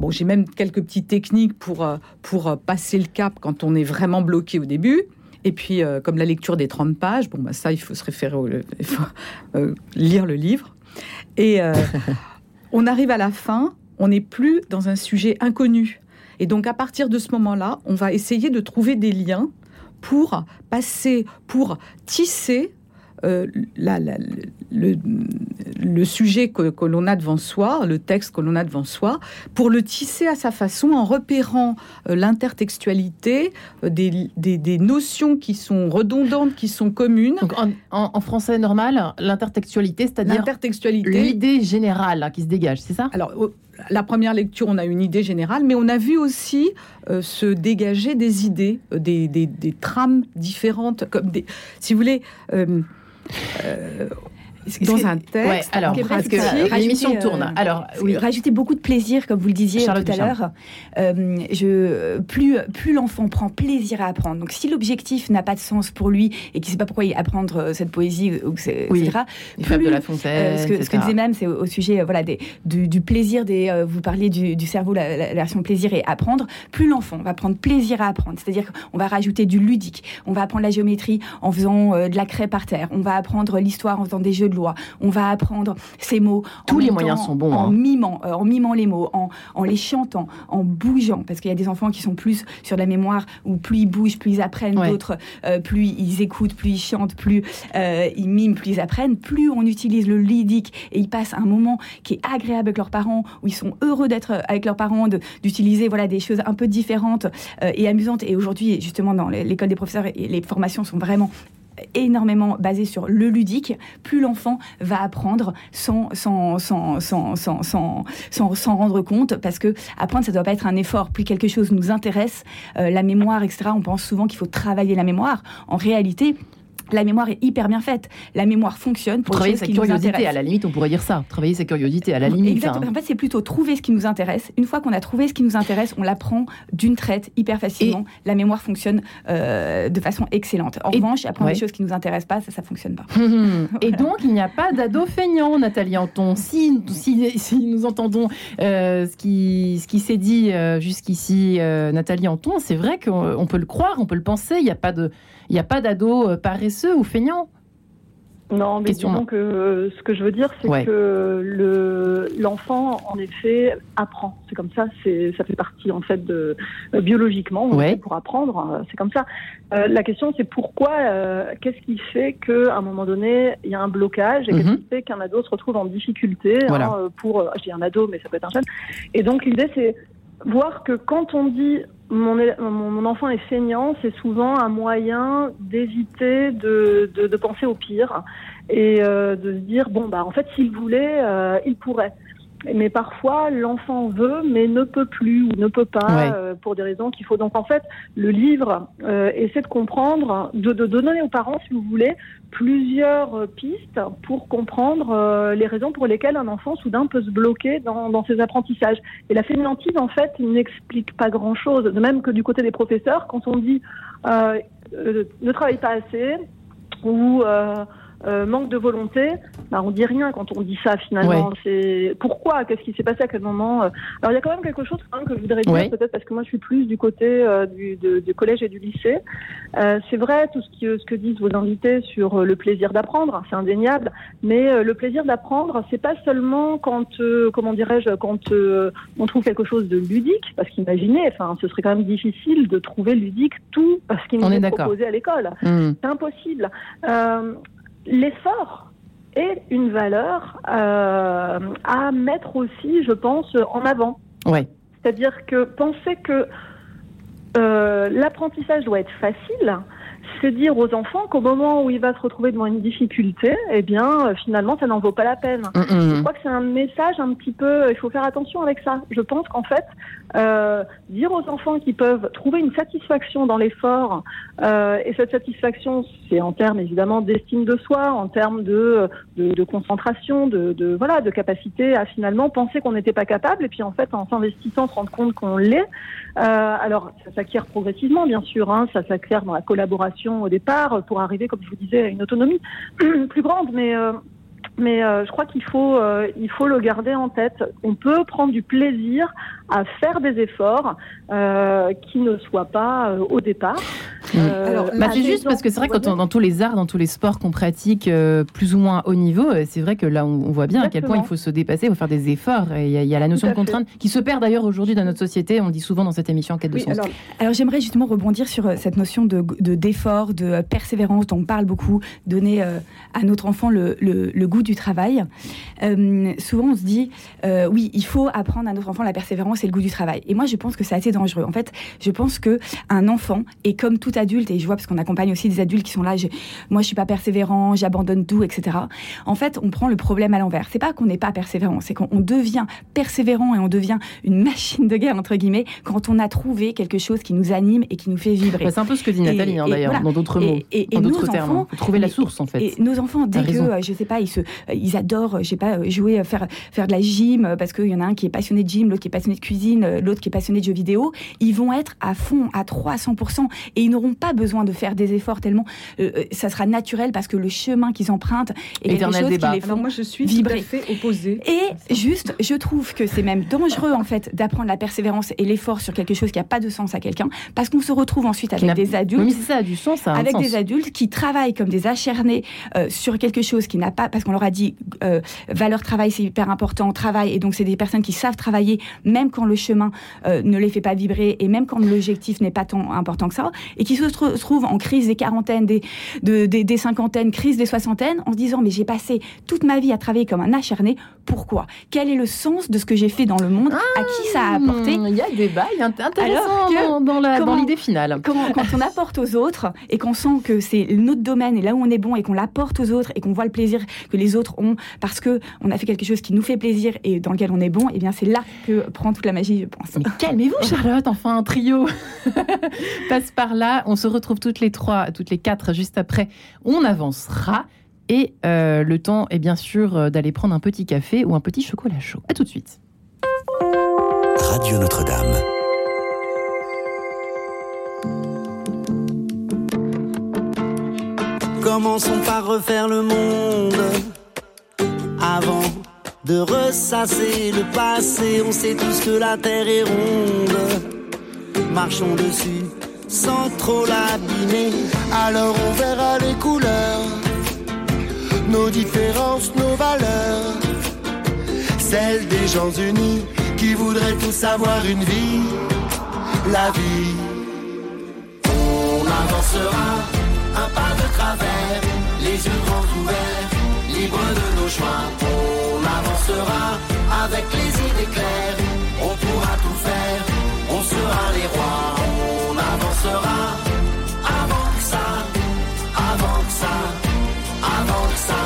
Bon, j'ai même quelques petites techniques pour euh, pour euh, passer le cap quand on est vraiment bloqué au début. Et puis, comme la lecture des 30 pages, bon, bah, ça, il faut se référer au, il faut, lire le livre. Et euh, on arrive à la fin, on n'est plus dans un sujet inconnu. Et donc à partir de ce moment-là, on va essayer de trouver des liens pour passer, pour tisser euh, le, sujet que, l'on a devant soi, le texte que l'on a devant soi, pour le tisser à sa façon en repérant euh, l'intertextualité, euh, des, notions qui sont redondantes, qui sont communes. en, français normal, l'intertextualité, c'est-à-dire l'idée générale hein, qui se dégage, c'est ça? Alors, la première lecture, on a une idée générale, mais on a vu aussi se dégager des idées, des, trames différentes, comme des, si vous voulez. Euh, Oh. Dans un texte. alors, parce que l'émission tourne. Euh, alors, oui. Rajouter beaucoup de plaisir, comme vous le disiez tout à l'heure. Euh, je, plus plus l'enfant prend plaisir à apprendre. Donc, si l'objectif n'a pas de sens pour lui et qu'il ne sait pas pourquoi il apprendre cette poésie, ou etc. Plus, de la Fontaine, ce, que, ce, que, disait même, c'est au, sujet voilà des, du, plaisir des. vous parliez du, du cerveau, la, la, version plaisir et apprendre. Plus l'enfant va prendre plaisir à apprendre, c'est-à-dire qu'on va rajouter du ludique. On va apprendre la géométrie en faisant de la craie par terre. On va apprendre l'histoire en faisant des jeux de loi. On va apprendre ces mots. Tous les moyens sont bons. En hein. mimant, euh, en mimant les mots, en, les chantant, en bougeant, parce qu'il y a des enfants qui sont plus sur la mémoire où plus ils bougent, plus ils apprennent. D'autres, euh, plus ils écoutent, plus ils chantent, plus euh, ils miment, plus ils apprennent. Plus on utilise le ludique et ils passent un moment qui est agréable avec leurs parents, où ils sont heureux d'être avec leurs parents, d'utiliser voilà des choses un peu différentes et amusantes. Et aujourd'hui, justement, dans l'école des professeurs, les formations sont vraiment énormément basé sur le ludique, plus l'enfant va apprendre sans sans, sans, sans, sans, rendre compte, parce que apprendre, ça ne doit pas être un effort. Plus quelque chose nous intéresse, euh, la mémoire, etc., on pense souvent qu'il faut travailler la mémoire. En réalité, la mémoire est hyper bien faite. La mémoire fonctionne pour travailler sa curiosité. À la limite, on pourrait dire ça. Travailler sa curiosité. À la limite. Exactement. Hein. En fait, c'est plutôt trouver ce qui nous intéresse. Une fois qu'on a trouvé ce qui nous intéresse, on l'apprend d'une traite hyper facilement. La mémoire fonctionne euh, de façon excellente. En revanche, apprendre des choses qui nous intéressent pas, ça, ça fonctionne pas. Et donc, il n'y a pas d'ado feignant, Nathalie Anton. Si, si, nous entendons euh, ce qui, ce qui s'est dit euh, jusqu'ici, Nathalie Anton, c'est vrai qu'on peut le croire, on peut le penser. Il n'y a pas de il n'y a pas d'ados paresseux ou feignants. Non, mais disons que euh, ce que je veux dire, c'est que l'enfant, en effet, apprend. C'est comme ça, c'est ça fait partie en fait de euh, biologiquement pour apprendre. Euh, c'est comme ça. la question, c'est pourquoi Qu'est-ce qui fait qu'à un moment donné, il y a un blocage et qu'est-ce mhm. qui fait qu'un ado se retrouve en difficulté hein, pour Je dis un ado, mais ça peut être un jeune. Et donc l'idée, c'est voir que quand on dit mon, mon, enfant est feignant, c'est souvent un moyen d'éviter de, de, penser au pire et euh, de se dire bon bah en fait s'il voulait, euh, il pourrait. Mais parfois l'enfant veut mais ne peut plus ou ne peut pas euh, pour des raisons qu'il faut. Donc en fait le livre essaie de comprendre, de, de donner aux parents si vous voulez plusieurs euh, pistes pour comprendre euh, les raisons pour lesquelles un enfant soudain peut se bloquer dans, dans ses apprentissages. Et la fainéantise, en fait, n'explique pas grand-chose. De même que du côté des professeurs, quand on dit euh, ne travaille pas assez ou euh, manque de volonté, bah, on dit rien quand on dit ça finalement. C'est pourquoi? Qu'est-ce qui s'est passé à quel moment? Alors il y a quand même quelque chose que je voudrais dire peut-être parce que moi je suis plus du côté du, du, collège et du lycée. c'est vrai tout ce, que disent vos invités sur le plaisir d'apprendre, c'est indéniable. Mais le plaisir d'apprendre, c'est pas seulement quand comment dirais-je quand on trouve quelque chose de ludique, parce qu'imaginez, enfin ce serait quand même difficile de trouver ludique tout parce qu'il nous est, est proposé à l'école. Hmm. C'est impossible. L'effort est une valeur euh, à mettre aussi, je pense, en avant. Ouais. C'est-à-dire que penser que euh, l'apprentissage doit être facile, c'est dire aux enfants qu'au moment où il va se retrouver devant une difficulté, eh bien, euh, finalement, ça n'en vaut pas la peine. Mm, mm. Je crois que c'est un message un petit peu. Il faut faire attention avec ça. Je pense qu'en fait, euh, dire aux enfants qu'ils peuvent trouver une satisfaction dans l'effort, euh, et cette satisfaction, c'est en termes évidemment d'estime de soi, en termes de, de, de concentration, de, de, voilà, de capacité à finalement penser qu'on n'était pas capable, et puis en fait, en s'investissant, se rendre compte qu'on l'est. Euh, alors, ça s'acquiert progressivement, bien sûr. Hein, ça s'acquiert dans la collaboration au départ pour arriver, comme je vous disais, à une autonomie plus grande. Mais euh, mais euh, je crois qu'il faut, euh, il faut le garder en tête. On peut prendre du plaisir à faire des efforts euh, qui ne soient pas euh, au départ. Euh, Alors, bah, c'est juste parce que c'est vrai que dans tous les arts, dans tous les sports qu'on pratique plus ou moins haut niveau, c'est vrai que là on, voit bien à quel point il faut se dépasser, il faut faire des efforts. Il y, a la notion de contrainte qui se perd d'ailleurs aujourd'hui dans notre société. On le dit souvent dans cette émission en quête de sens. Alors, j'aimerais justement rebondir sur cette notion de d'effort, de, persévérance dont on parle beaucoup, donner à notre enfant le, le, goût du travail. souvent on se dit oui, il faut apprendre à notre enfant la persévérance c'est le goût du travail. Et moi, je pense que c'est assez dangereux. En fait, je pense que un enfant, et comme tout adulte, et je vois parce qu'on accompagne aussi des adultes qui sont là, moi, je suis pas persévérant, j'abandonne tout, etc. En fait, on prend le problème à l'envers. C'est pas qu'on n'est pas persévérant, c'est qu'on devient persévérant et on devient une machine de guerre entre guillemets quand on a trouvé quelque chose qui nous anime et qui nous fait vibrer. c'est un peu ce que dit Nathalie hein, d'ailleurs, dans d'autres mots, et, dans d'autres termes. trouver la source en fait. Et nos enfants, dès que euh, je sais pas, ils se, ils adorent, je sais pas, jouer, faire faire de la gym parce qu'il y en a un qui est passionné de gym, l'autre qui est passionné de cuisine, euh, l'autre qui est passionné de jeux vidéo, ils vont être à fond, à 300%, et ils n'auront pas besoin de faire des efforts tellement euh, euh, ça sera naturel parce que le chemin qu'ils empruntent est quelque chose qui les font moi, je suis vibrer. Tout à fait opposée. Et juste, je trouve que c'est même dangereux en fait d'apprendre la persévérance et l'effort sur quelque chose qui n'a pas de sens à quelqu'un, parce qu'on se retrouve ensuite avec des adultes, oui, ça a du sens, ça avec des adultes qui travaillent comme des acharnés sur quelque chose qui n'a pas, parce qu'on leur a dit valeur travail c'est hyper important, travail, et donc c'est des personnes qui savent travailler même quand le chemin euh, ne les fait pas vibrer, et même quand l'objectif n'est pas tant important que ça, et qui se trouvent en crise des quarantaines, des, des, cinquantaines, crise des soixantaines, en se disant mais j'ai passé toute ma vie à travailler comme un acharné, pourquoi? Quel est le sens de ce que j'ai fait dans le monde? À qui ça a apporté? Il y a des bails intéressants dans, dans l'idée finale. Quand, quand on apporte aux autres et qu'on sent que c'est notre domaine et là où on est bon et qu'on l'apporte aux autres et qu'on voit le plaisir que les autres ont parce que on a fait quelque chose qui nous fait plaisir et dans lequel on est bon, et eh bien c'est là que prend toute la magie calmez-vous, Charlotte, enfin un trio passe par là. On se retrouve toutes les trois, toutes les quatre juste après. On avancera. Et euh, le temps est bien sûr euh, d'aller prendre un petit café ou un petit chocolat chaud. À tout de suite. Radio Notre-Dame. Commençons par refaire le monde avant de ressasser le passé. On sait tous que la terre est ronde. Marchons dessus sans trop l'abîmer. Alors on verra les couleurs, nos différences, nos valeurs. Celles des gens unis qui voudraient tous avoir une vie, la vie. On avancera un pas de travers, les yeux grands ouverts, libres de nos choix avancera avec les idées claires. On pourra tout faire, on sera les rois. On avancera avant que ça, avant que ça, avant que ça.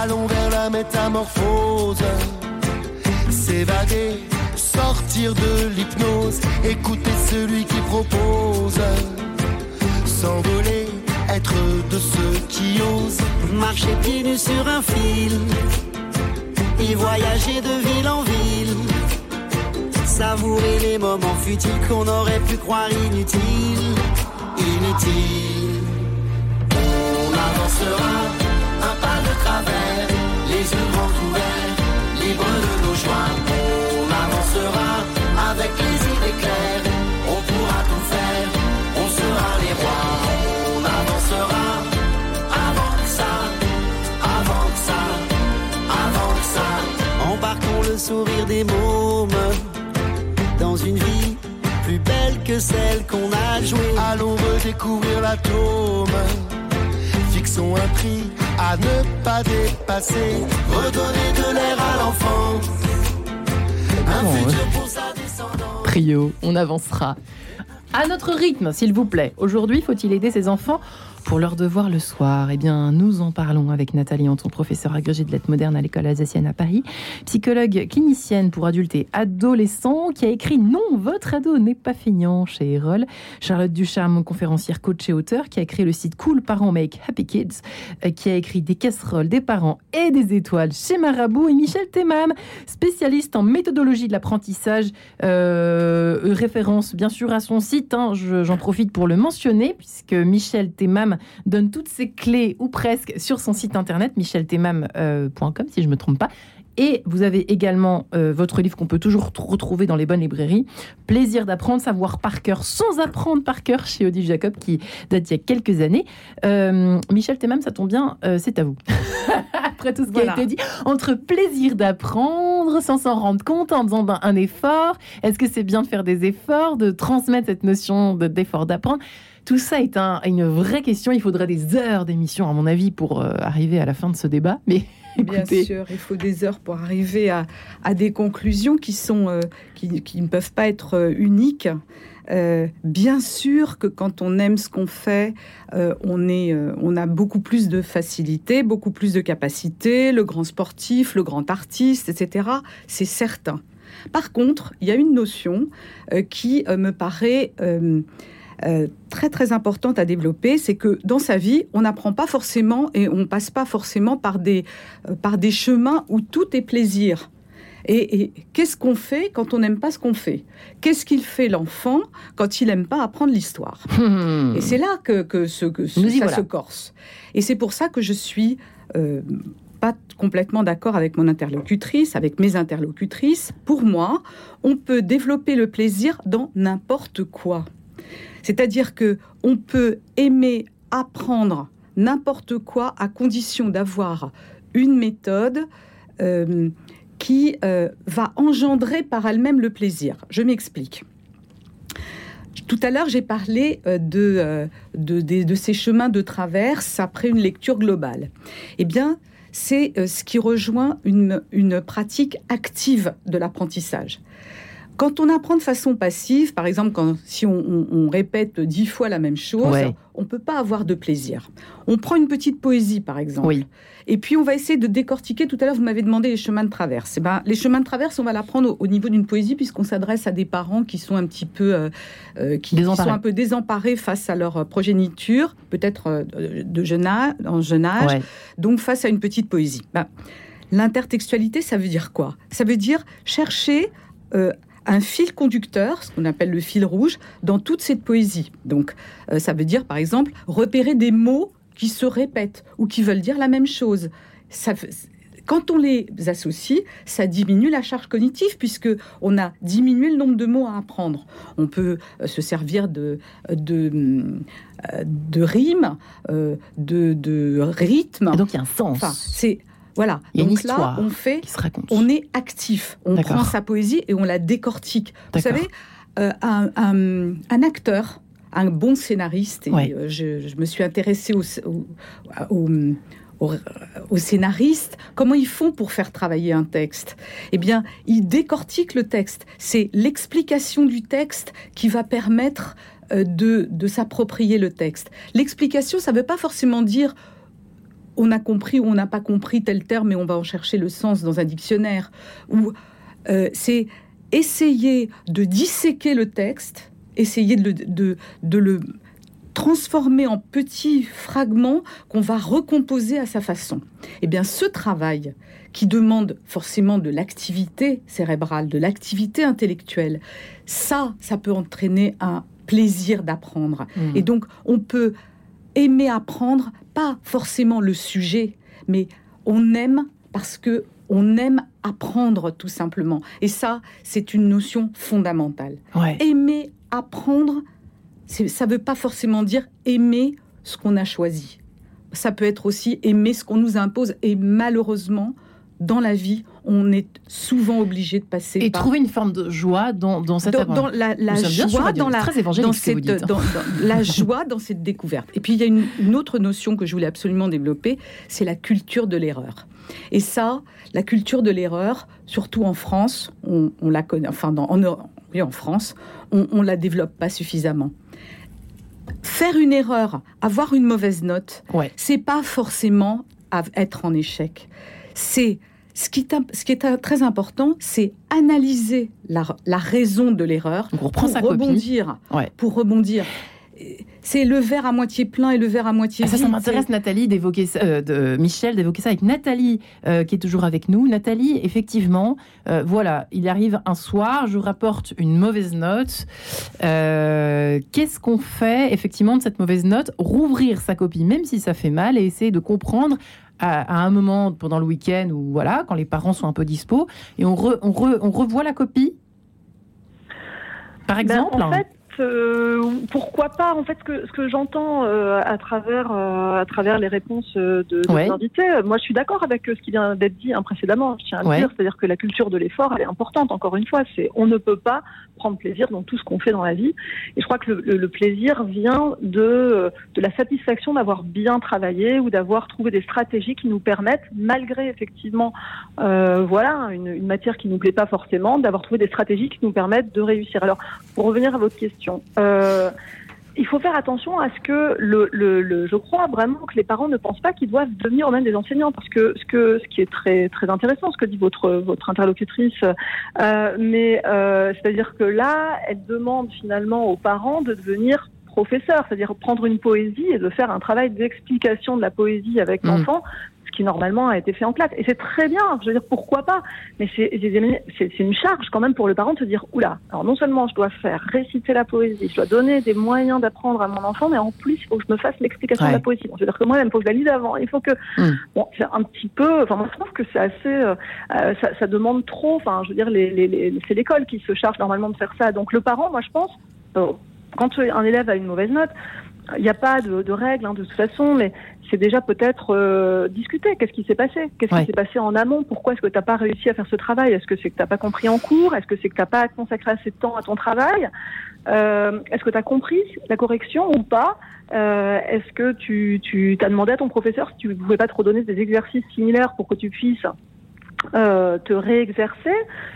Allons vers la métamorphose, s'évader, sortir de l'hypnose, écouter celui qui propose, s'envoler, être de ceux qui osent marcher pieds nus sur un fil, y voyager de ville en ville, savourer les moments futiles qu'on aurait pu croire inutiles, inutiles. On avancera un pas de travers, les yeux grands ouverts, libres de nos joies. On avancera avec les le sourire des mômes dans une vie plus belle que celle qu'on a jouée. Allons redécouvrir l'atome. Fixons un prix à ne pas dépasser. Redonner de l'air à l'enfant. Un futur pour sa descendance. Trio, on avancera. À notre rythme, s'il vous plaît. Aujourd'hui, faut-il aider ses enfants pour leur devoir le soir Eh bien, nous en parlons avec Nathalie Anton, professeure agrégée de lettres modernes à l'école alsacienne à Paris, psychologue clinicienne pour adultes et adolescents, qui a écrit Non, votre ado n'est pas feignant chez Erol. Charlotte Ducharme, conférencière, coach et auteur, qui a créé le site Cool Parents Make Happy Kids, euh, qui a écrit des casseroles, des parents et des étoiles chez Marabout, et Michel Temam, spécialiste en méthodologie de l'apprentissage, euh, référence bien sûr à son site. hein. Je- J'en profite pour le mentionner, puisque Michel Temam donne toutes ses clés, ou presque, sur son site internet, micheltemam.com, si je ne me trompe pas. Et vous avez également euh, votre livre qu'on peut toujours retrouver dans les bonnes librairies, Plaisir d'apprendre, savoir par cœur, sans apprendre par cœur, chez Odile Jacob, qui date d'il y a quelques années. Euh, Michel Temam, ça tombe bien, euh, c'est à vous. Après tout ce qui Voilà. a été dit, entre plaisir d'apprendre, sans s'en rendre compte, en faisant un, un effort, est-ce que c'est bien de faire des efforts, de transmettre cette notion de- d'effort d'apprendre? Tout ça est un- une vraie question. Il faudrait des heures d'émission, à mon avis, pour euh, arriver à la fin de ce débat. Mais Bien sûr, il faut des heures pour arriver à, à des conclusions qui, sont, euh, qui, qui ne peuvent pas être euh, uniques. Euh, bien sûr que quand on aime ce qu'on fait, euh, on, est, euh, on a beaucoup plus de facilité, beaucoup plus de capacité, le grand sportif, le grand artiste, etc. C'est certain. Par contre, il y a une notion qui me paraît euh, très très importante à développer, c'est que dans sa vie, on n'apprend pas forcément et on passe pas forcément par des, euh, par des chemins où tout est plaisir. Et, et qu'est-ce qu'on fait quand on n'aime pas ce qu'on fait? Qu'est-ce qu'il fait l'enfant quand il n'aime pas apprendre l'histoire? Hmm, Et c'est là que, que, ce, que ce- ça voilà. se corse. Et c'est pour ça que je suis euh, pas complètement d'accord avec mon interlocutrice, avec mes interlocutrices. Pour moi, on peut développer le plaisir dans n'importe quoi. C'est-à-dire que on peut aimer apprendre n'importe quoi à condition d'avoir une méthode euh, qui euh, va engendrer par elle-même le plaisir. Je m'explique. Tout à l'heure, j'ai parlé euh, de, ces chemins de traverse après une lecture globale. Eh bien, c'est ce qui rejoint une pratique active de l'apprentissage. Quand on apprend de façon passive, par exemple, quand, si on, on- on répète dix fois la même chose, Ouais. on ne peut pas avoir de plaisir. On prend une petite poésie, par exemple. Oui. Et puis, on va essayer de décortiquer. Tout à l'heure, vous m'avez demandé les chemins de traverse. Eh ben, les chemins de traverse, on va l'apprendre au, au niveau d'une poésie, puisqu'on s'adresse à des parents qui sont un petit peu, euh, euh, qui, sont un peu désemparés face à leur euh, progéniture, peut-être euh, de jeune âge, en jeune âge, ouais. donc face à une petite poésie. Ben, L'intertextualité, ça veut dire quoi? Ça veut dire chercher euh, un fil conducteur, ce qu'on appelle le fil rouge, dans toute cette poésie. Donc, euh, ça veut dire, par exemple, repérer des mots qui se répètent ou qui veulent dire la même chose. Ça, quand on les associe, ça diminue la charge cognitive puisque on a diminué le nombre de mots à apprendre. On peut euh, se servir de, de, euh, de rimes, de, de rythme. Et donc il y a un sens Enfin, c'est voilà. Il y a une Donc là, on fait, qui se raconte. on est actif. On prend sa poésie et on la décortique. Vous savez, euh, un, un- un acteur, un bon scénariste, et Ouais. euh, je, je me suis intéressée au, au, au- au- aux scénaristes, comment ils font pour faire travailler un texte? Eh bien, ils décortiquent le texte. C'est l'explication du texte qui va permettre euh, de, de s'approprier le texte. L'explication, ça ne veut pas forcément dire on a compris ou on n'a pas compris tel terme et on va en chercher le sens dans un dictionnaire. Ou euh, c'est essayer de disséquer le texte, essayer de, le- de- de le transformer en petits fragments qu'on va recomposer à sa façon. Eh bien, ce travail qui demande forcément de l'activité cérébrale, de l'activité intellectuelle, ça, ça peut entraîner un plaisir d'apprendre. Hmm. Et donc, on peut aimer apprendre, pas forcément le sujet, mais on aime parce que on aime apprendre tout simplement. Et ça, c'est une notion fondamentale. Ouais. Aimer apprendre, ça ne veut pas forcément dire aimer ce qu'on a choisi. Ça peut être aussi aimer ce qu'on nous impose. Et malheureusement, dans la vie, on est souvent obligé de passer et par... trouver une forme de joie dans, dans cette dans, dans la, la joie, dans la, très dans cette, dites, hein. la joie dans cette découverte. Et puis il y a une, une autre notion que je voulais absolument développer, c'est la culture de l'erreur. Et ça, la culture de l'erreur, surtout en France, on, on la connaît, enfin dans, en, oui, en France, on, on la développe pas suffisamment faire une erreur, avoir une mauvaise note, ouais. c'est pas forcément être en échec. C'est ce qui, est, ce qui est très important, c'est analyser la, la, raison de l'erreur pour rebondir. Ouais. Pour rebondir. C'est le verre à moitié plein et le verre à moitié ah, ça, vide. Ça m'intéresse, Nathalie, d'évoquer euh, de Michel, d'évoquer ça avec Nathalie, euh, qui est toujours avec nous. Nathalie, effectivement, euh, voilà, il arrive un soir, je rapporte une mauvaise note. Euh, Qu'est-ce qu'on fait, effectivement, de cette mauvaise note? Rouvrir sa copie, même si ça fait mal, et essayer de comprendre à, à, un moment pendant le week-end ou voilà, quand les parents sont un peu dispo, et on, re, on, re, on revoit la copie? Par exemple. Ben, en fait, euh, pourquoi pas En fait, ce que, ce que j'entends euh, à travers euh, à travers les réponses de, de ouais. l'invité, moi, je suis d'accord avec ce qui vient d'être dit hein, précédemment. Je tiens à le dire, c'est-à-dire que la culture de l'effort, elle est importante. Encore une fois, c'est on ne peut pas prendre plaisir dans tout ce qu'on fait dans la vie. Et je crois que le, le, le plaisir vient de de la satisfaction d'avoir bien travaillé ou d'avoir trouvé des stratégies qui nous permettent, malgré effectivement, voilà, une, une matière qui nous plaît pas forcément, d'avoir trouvé des stratégies qui nous permettent de réussir. Alors, pour revenir à votre question. Euh, il faut faire attention à ce que le, le, le, je crois vraiment que les parents ne pensent pas qu'ils doivent devenir eux-mêmes des enseignants parce que ce que ce qui est très très intéressant ce que dit votre votre interlocutrice euh, mais euh, c'est-à-dire que là elle demande finalement aux parents de devenir professeur, c'est-à-dire prendre une poésie et de faire un travail d'explication de la poésie avec mmh. Qui normalement a été fait en classe. Et c'est très bien, je veux dire, pourquoi pas? Mais c'est une charge quand même pour le parent de se dire, oula, alors non seulement je dois faire réciter la poésie, je dois donner des moyens d'apprendre à mon enfant, mais en plus, il faut que je me fasse l'explication ouais. de la poésie. Bon, C'est-à-dire que moi, il faut que je la lise avant. Il faut que... Bon, c'est un petit peu... Enfin, moi, je trouve que c'est assez... Euh, ça, ça, demande trop... Enfin, je veux dire, les, les, les, c'est l'école qui se charge normalement de faire ça. Donc le parent, moi, je pense... Euh, quand un élève a une mauvaise note, il n'y a pas de, de règles hein, de toute façon, mais c'est déjà peut-être euh, discuter. Qu'est-ce qui s'est passé? Qu'est-ce ouais. qui s'est passé en amont? Pourquoi est-ce que tu n'as pas réussi à faire ce travail? Est-ce que c'est que tu n'as pas compris en cours? Est-ce que c'est que tu n'as pas consacré assez de temps à ton travail? Euh, Est-ce que tu as compris la correction ou pas? Euh, Est-ce que tu, tu as demandé à ton professeur si tu ne pouvais pas te redonner des exercices similaires pour que tu puisses euh, te réexercer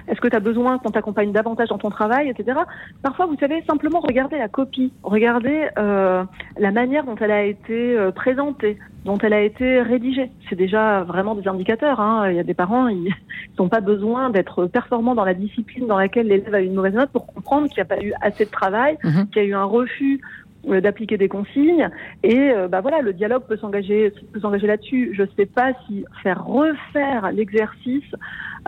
Est-ce que tu as besoin qu'on t'accompagne davantage dans ton travail, etc. Parfois, vous savez, simplement regarder la copie, regarder euh, la manière dont elle a été euh, présentée, dont elle a été rédigée. C'est déjà vraiment des indicateurs. Hein. Il y a des parents, ils n'ont pas besoin d'être performants dans la discipline dans laquelle l'élève a eu une mauvaise note pour comprendre qu'il n'y a pas eu assez de travail, -hmm. qu'il y a eu un refus d'appliquer des consignes. Et euh, bah voilà le dialogue peut s'engager peut s'engager là-dessus. Je sais pas si faire refaire l'exercice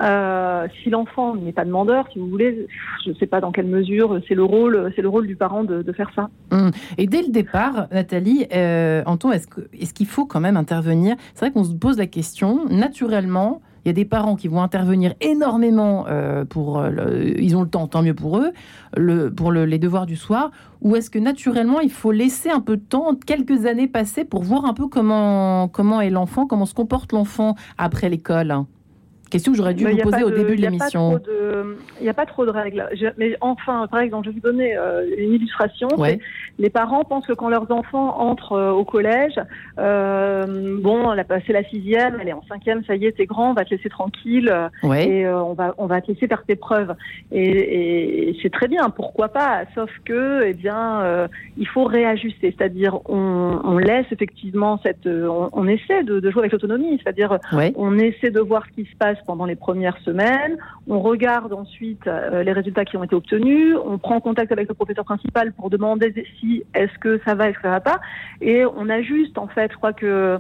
euh, si l'enfant n'est pas demandeur si vous voulez je sais pas dans quelle mesure c'est le rôle c'est le rôle du parent de, faire ça. Mmh. et dès le départ Nathalie euh, Anton est-ce est-ce qu'il faut quand même intervenir? C'est vrai qu'on se pose la question naturellement il y a des parents qui vont intervenir énormément euh, pour euh, ils ont le temps tant mieux pour eux pour le, les devoirs du soir ou est-ce que naturellement il faut laisser un peu de temps quelques années passées pour voir un peu comment comment est l'enfant comment se comporte l'enfant après l'école? Question que j'aurais dû mais vous poser de, au début de l'émission il n'y a pas trop de règles je, mais enfin par exemple je vais vous donner euh, une illustration ouais. les parents pensent que quand leurs enfants entrent euh, au collège euh, bon elle a passé la sixième elle est en cinquième ça y est t'es grand on va te laisser tranquille ouais. et euh, on va on va te laisser faire tes preuves et, et c'est très bien pourquoi pas sauf que eh bien il faut réajuster c'est-à-dire on, on laisse effectivement cette on, on essaie de, de jouer avec l'autonomie c'est-à-dire ouais. on essaie de voir ce qui se passe pendant les premières semaines. On regarde ensuite euh, les résultats qui ont été obtenus. On prend contact avec le professeur principal pour demander si est-ce que ça va est-ce que ça va pas. Et on ajuste en fait. Je crois que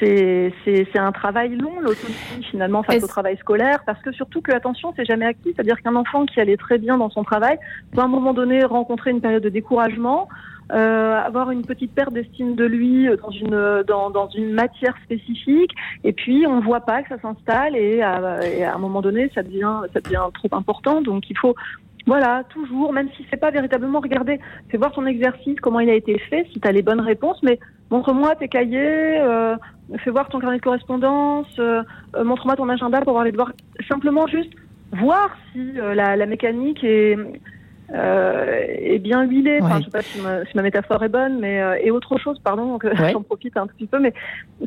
c'est un travail long l'autonomie finalement face au travail scolaire. Parce que surtout que attention c'est jamais acquis. C'est à dire qu'un enfant qui allait très bien dans son travail peut à un moment donné rencontrer une période de découragement euh, avoir une petite perte d'estime de lui dans une dans, dans une matière spécifique. Et puis on voit pas que ça s'installe et, et, à un moment donné ça devient ça devient trop important. Donc il faut voilà, toujours, même si c'est pas véritablement regarder, c'est voir ton exercice, comment il a été fait, si tu as les bonnes réponses, mais montre-moi tes cahiers, euh, fais voir ton carnet de correspondance, euh, euh, montre-moi ton agenda pour voir les devoirs. Simplement juste voir si euh, la, la mécanique est, euh, est bien huilée. Enfin, Ouais. je sais pas si ma, si ma métaphore est bonne, mais euh, et autre chose, pardon, que Ouais. j'en profite un petit peu, mais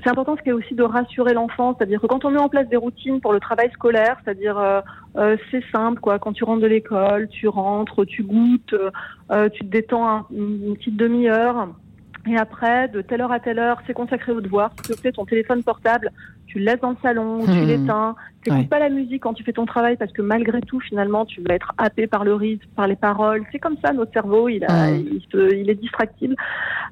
c'est important, c'est aussi de rassurer l'enfant, c'est-à-dire que quand on met en place des routines pour le travail scolaire, c'est-à-dire euh, euh, c'est simple, quoi. Quand tu rentres de l'école, tu rentres, tu goûtes, euh, tu te détends un- une petite demi-heure. Et après, de telle heure à telle heure, c'est consacré au devoir. S'il te plaît, ton téléphone portable, tu le laisses dans le salon, ou tu l'éteins. Tu Ouais. pas la musique quand tu fais ton travail parce que malgré tout, finalement, tu vas être happé par le rythme, par les paroles. C'est comme ça, notre cerveau, il, a, il, se- il est distractible.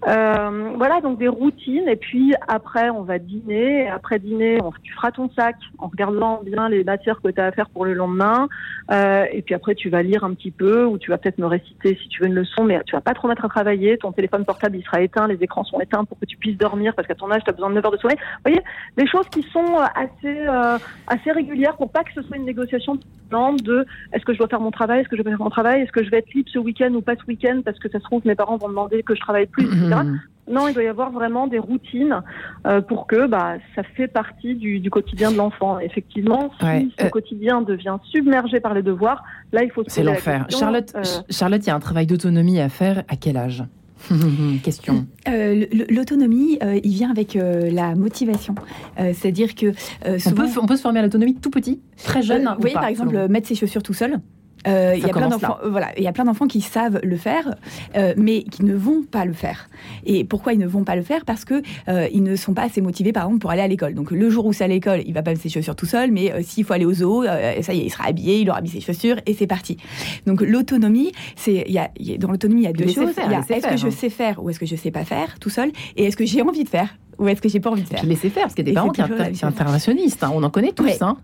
Euh, voilà, donc des routines. Et puis après, on va dîner. Et après dîner, on- tu feras ton sac en regardant bien les matières que tu as à faire pour le lendemain. Euh, et puis après, tu vas lire un petit peu ou tu vas peut-être me réciter si tu veux une leçon, mais tu vas pas trop mettre à travailler. Ton téléphone portable, il sera éteint, les écrans sont éteints pour que tu puisses dormir parce qu'à ton âge, tu as besoin de 9 heures de sommeil. Vous voyez, des choses qui sont euh, assez, euh, assez régulières pour pas que ce soit une négociation de est-ce que je dois faire mon travail, est-ce que je vais faire mon travail, est-ce que je vais être libre ce week-end ou pas ce week-end parce que ça se trouve mes parents vont demander que je travaille plus, etc. Mhm. Non, il doit y avoir vraiment des routines euh, pour que bah, ça fait partie du, du quotidien de l'enfant. Effectivement, si Ouais, ce quotidien devient submergé par les devoirs, là, il faut se C'est l'enfer. Charlotte, euh, Charlotte, il y a un travail d'autonomie à faire. À quel âge? Question. Euh, L'autonomie, euh, il vient avec euh, la motivation. C'est-à-dire que On peut, on peut se former à l'autonomie tout petit, très jeune. Ou vous voyez, par exemple, mettre ses chaussures tout seul. Euh, il y a plein commence d'enfants, euh, voilà, il y a plein d'enfants qui savent le faire, euh, mais qui ne vont pas le faire. Et pourquoi ils ne vont pas le faire? Parce que euh, ils ne sont pas assez motivés, par exemple, pour aller à l'école. Donc le jour où c'est à l'école, il va pas mettre ses chaussures tout seul, mais euh, s'il faut aller au zoo, ça y est, il sera habillé, il aura mis ses chaussures et c'est parti. Donc l'autonomie, c'est, il y a, y a- dans l'autonomie, il y a deux choses. est-ce que je hein. sais faire ou est-ce que je sais pas faire tout seul, et est-ce que j'ai envie de faire ou est-ce que j'ai pas envie de faire? Puis laisser faire, parce qu'il y a des parents qui sont interventionnistes. hein. On en connaît tous. Ouais. hein.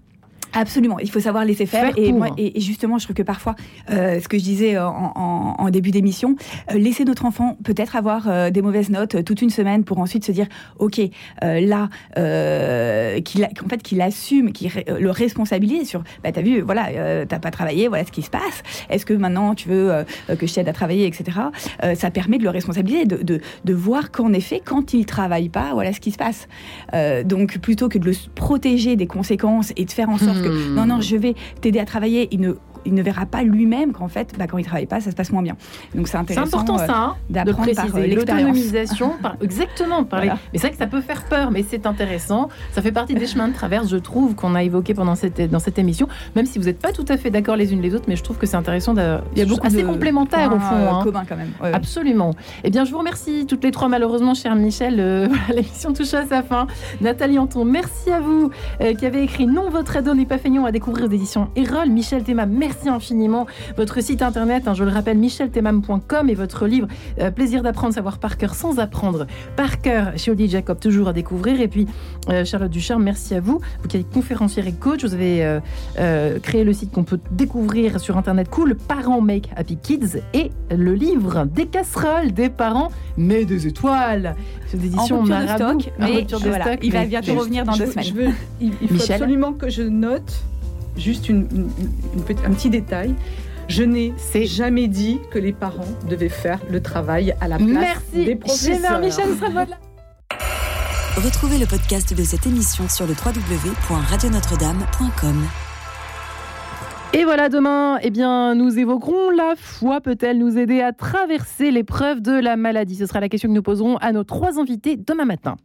Absolument, il faut savoir laisser faire. Faire et, moi, et, justement, je trouve que parfois, euh, ce que je disais en, en- en début d'émission, euh, laisser notre enfant peut-être avoir euh, des mauvaises notes euh, toute une semaine pour ensuite se dire, ok, euh, là, euh, qu'il qu'en fait, qu'il assume, qu'il euh, le responsabilise sur, bah t'as vu, voilà, euh, t'as pas travaillé, voilà ce qui se passe. Est-ce que maintenant tu veux euh, que je t'aide à travailler, etc. Euh, ça permet de le responsabiliser, de, de, de voir qu'en effet, quand il travaille pas, voilà ce qui se passe. Euh, donc plutôt que de le protéger des conséquences et de faire en sorte que Hmm. non, non, je vais t'aider à travailler, il ne, il ne verra pas lui-même qu'en fait, bah, quand il travaille pas, ça se passe moins bien. Donc c'est C'est intéressant. important euh, ça, hein, de d'apprendre par, euh, l'autonomisation. par- Exactement. par les-. Mais c'est vrai que ça peut faire peur, mais c'est intéressant. Ça fait partie des chemins de traverse, je trouve, qu'on a évoqué pendant cette, dans cette émission. Même si vous n'êtes pas tout à fait d'accord les unes les autres, mais je trouve que c'est intéressant. Il y a beaucoup assez de complémentaire au fond. euh, hein. communs quand même. Ouais. Absolument. Eh bien, je vous remercie toutes les trois. Malheureusement, cher Michel, euh, l'émission touche à sa fin. Nathalie Anton, merci à vous euh, qui avez écrit Non, votre ado n'est pas feignant à découvrir aux éditions Erol. Michel Thémam, merci infiniment. Votre site internet, hein, je le rappelle, michelthémam.com et votre livre euh, Plaisir d'apprendre, savoir par cœur sans apprendre par cœur chez Olivier Jacob, toujours à découvrir. Et puis, euh, Charlotte Ducharme, merci à vous. Vous qui êtes conférencière et coach, vous avez euh, euh, créé le site qu'on peut découvrir sur internet cool, Parents Make Happy Kids, et le livre Des casseroles des parents, mais des étoiles. C'est des En de Marabout. stock, En mais rupture de voilà, stock, il va bientôt revenir dans je deux semaines. je veux- il, il faut Michel absolument que je note juste une, une- une petite- un petit détail. Je n'ai C'est- jamais dit que les parents devaient faire le travail à la place Merci, des professeurs. Savoie. Retrouvez le podcast de cette émission sur le www.radionotre-dame.com. Et voilà, demain, eh bien, nous évoquerons la foi peut-elle nous aider à traverser l'épreuve de la maladie? Ce sera la question que nous poserons à nos trois invités demain matin.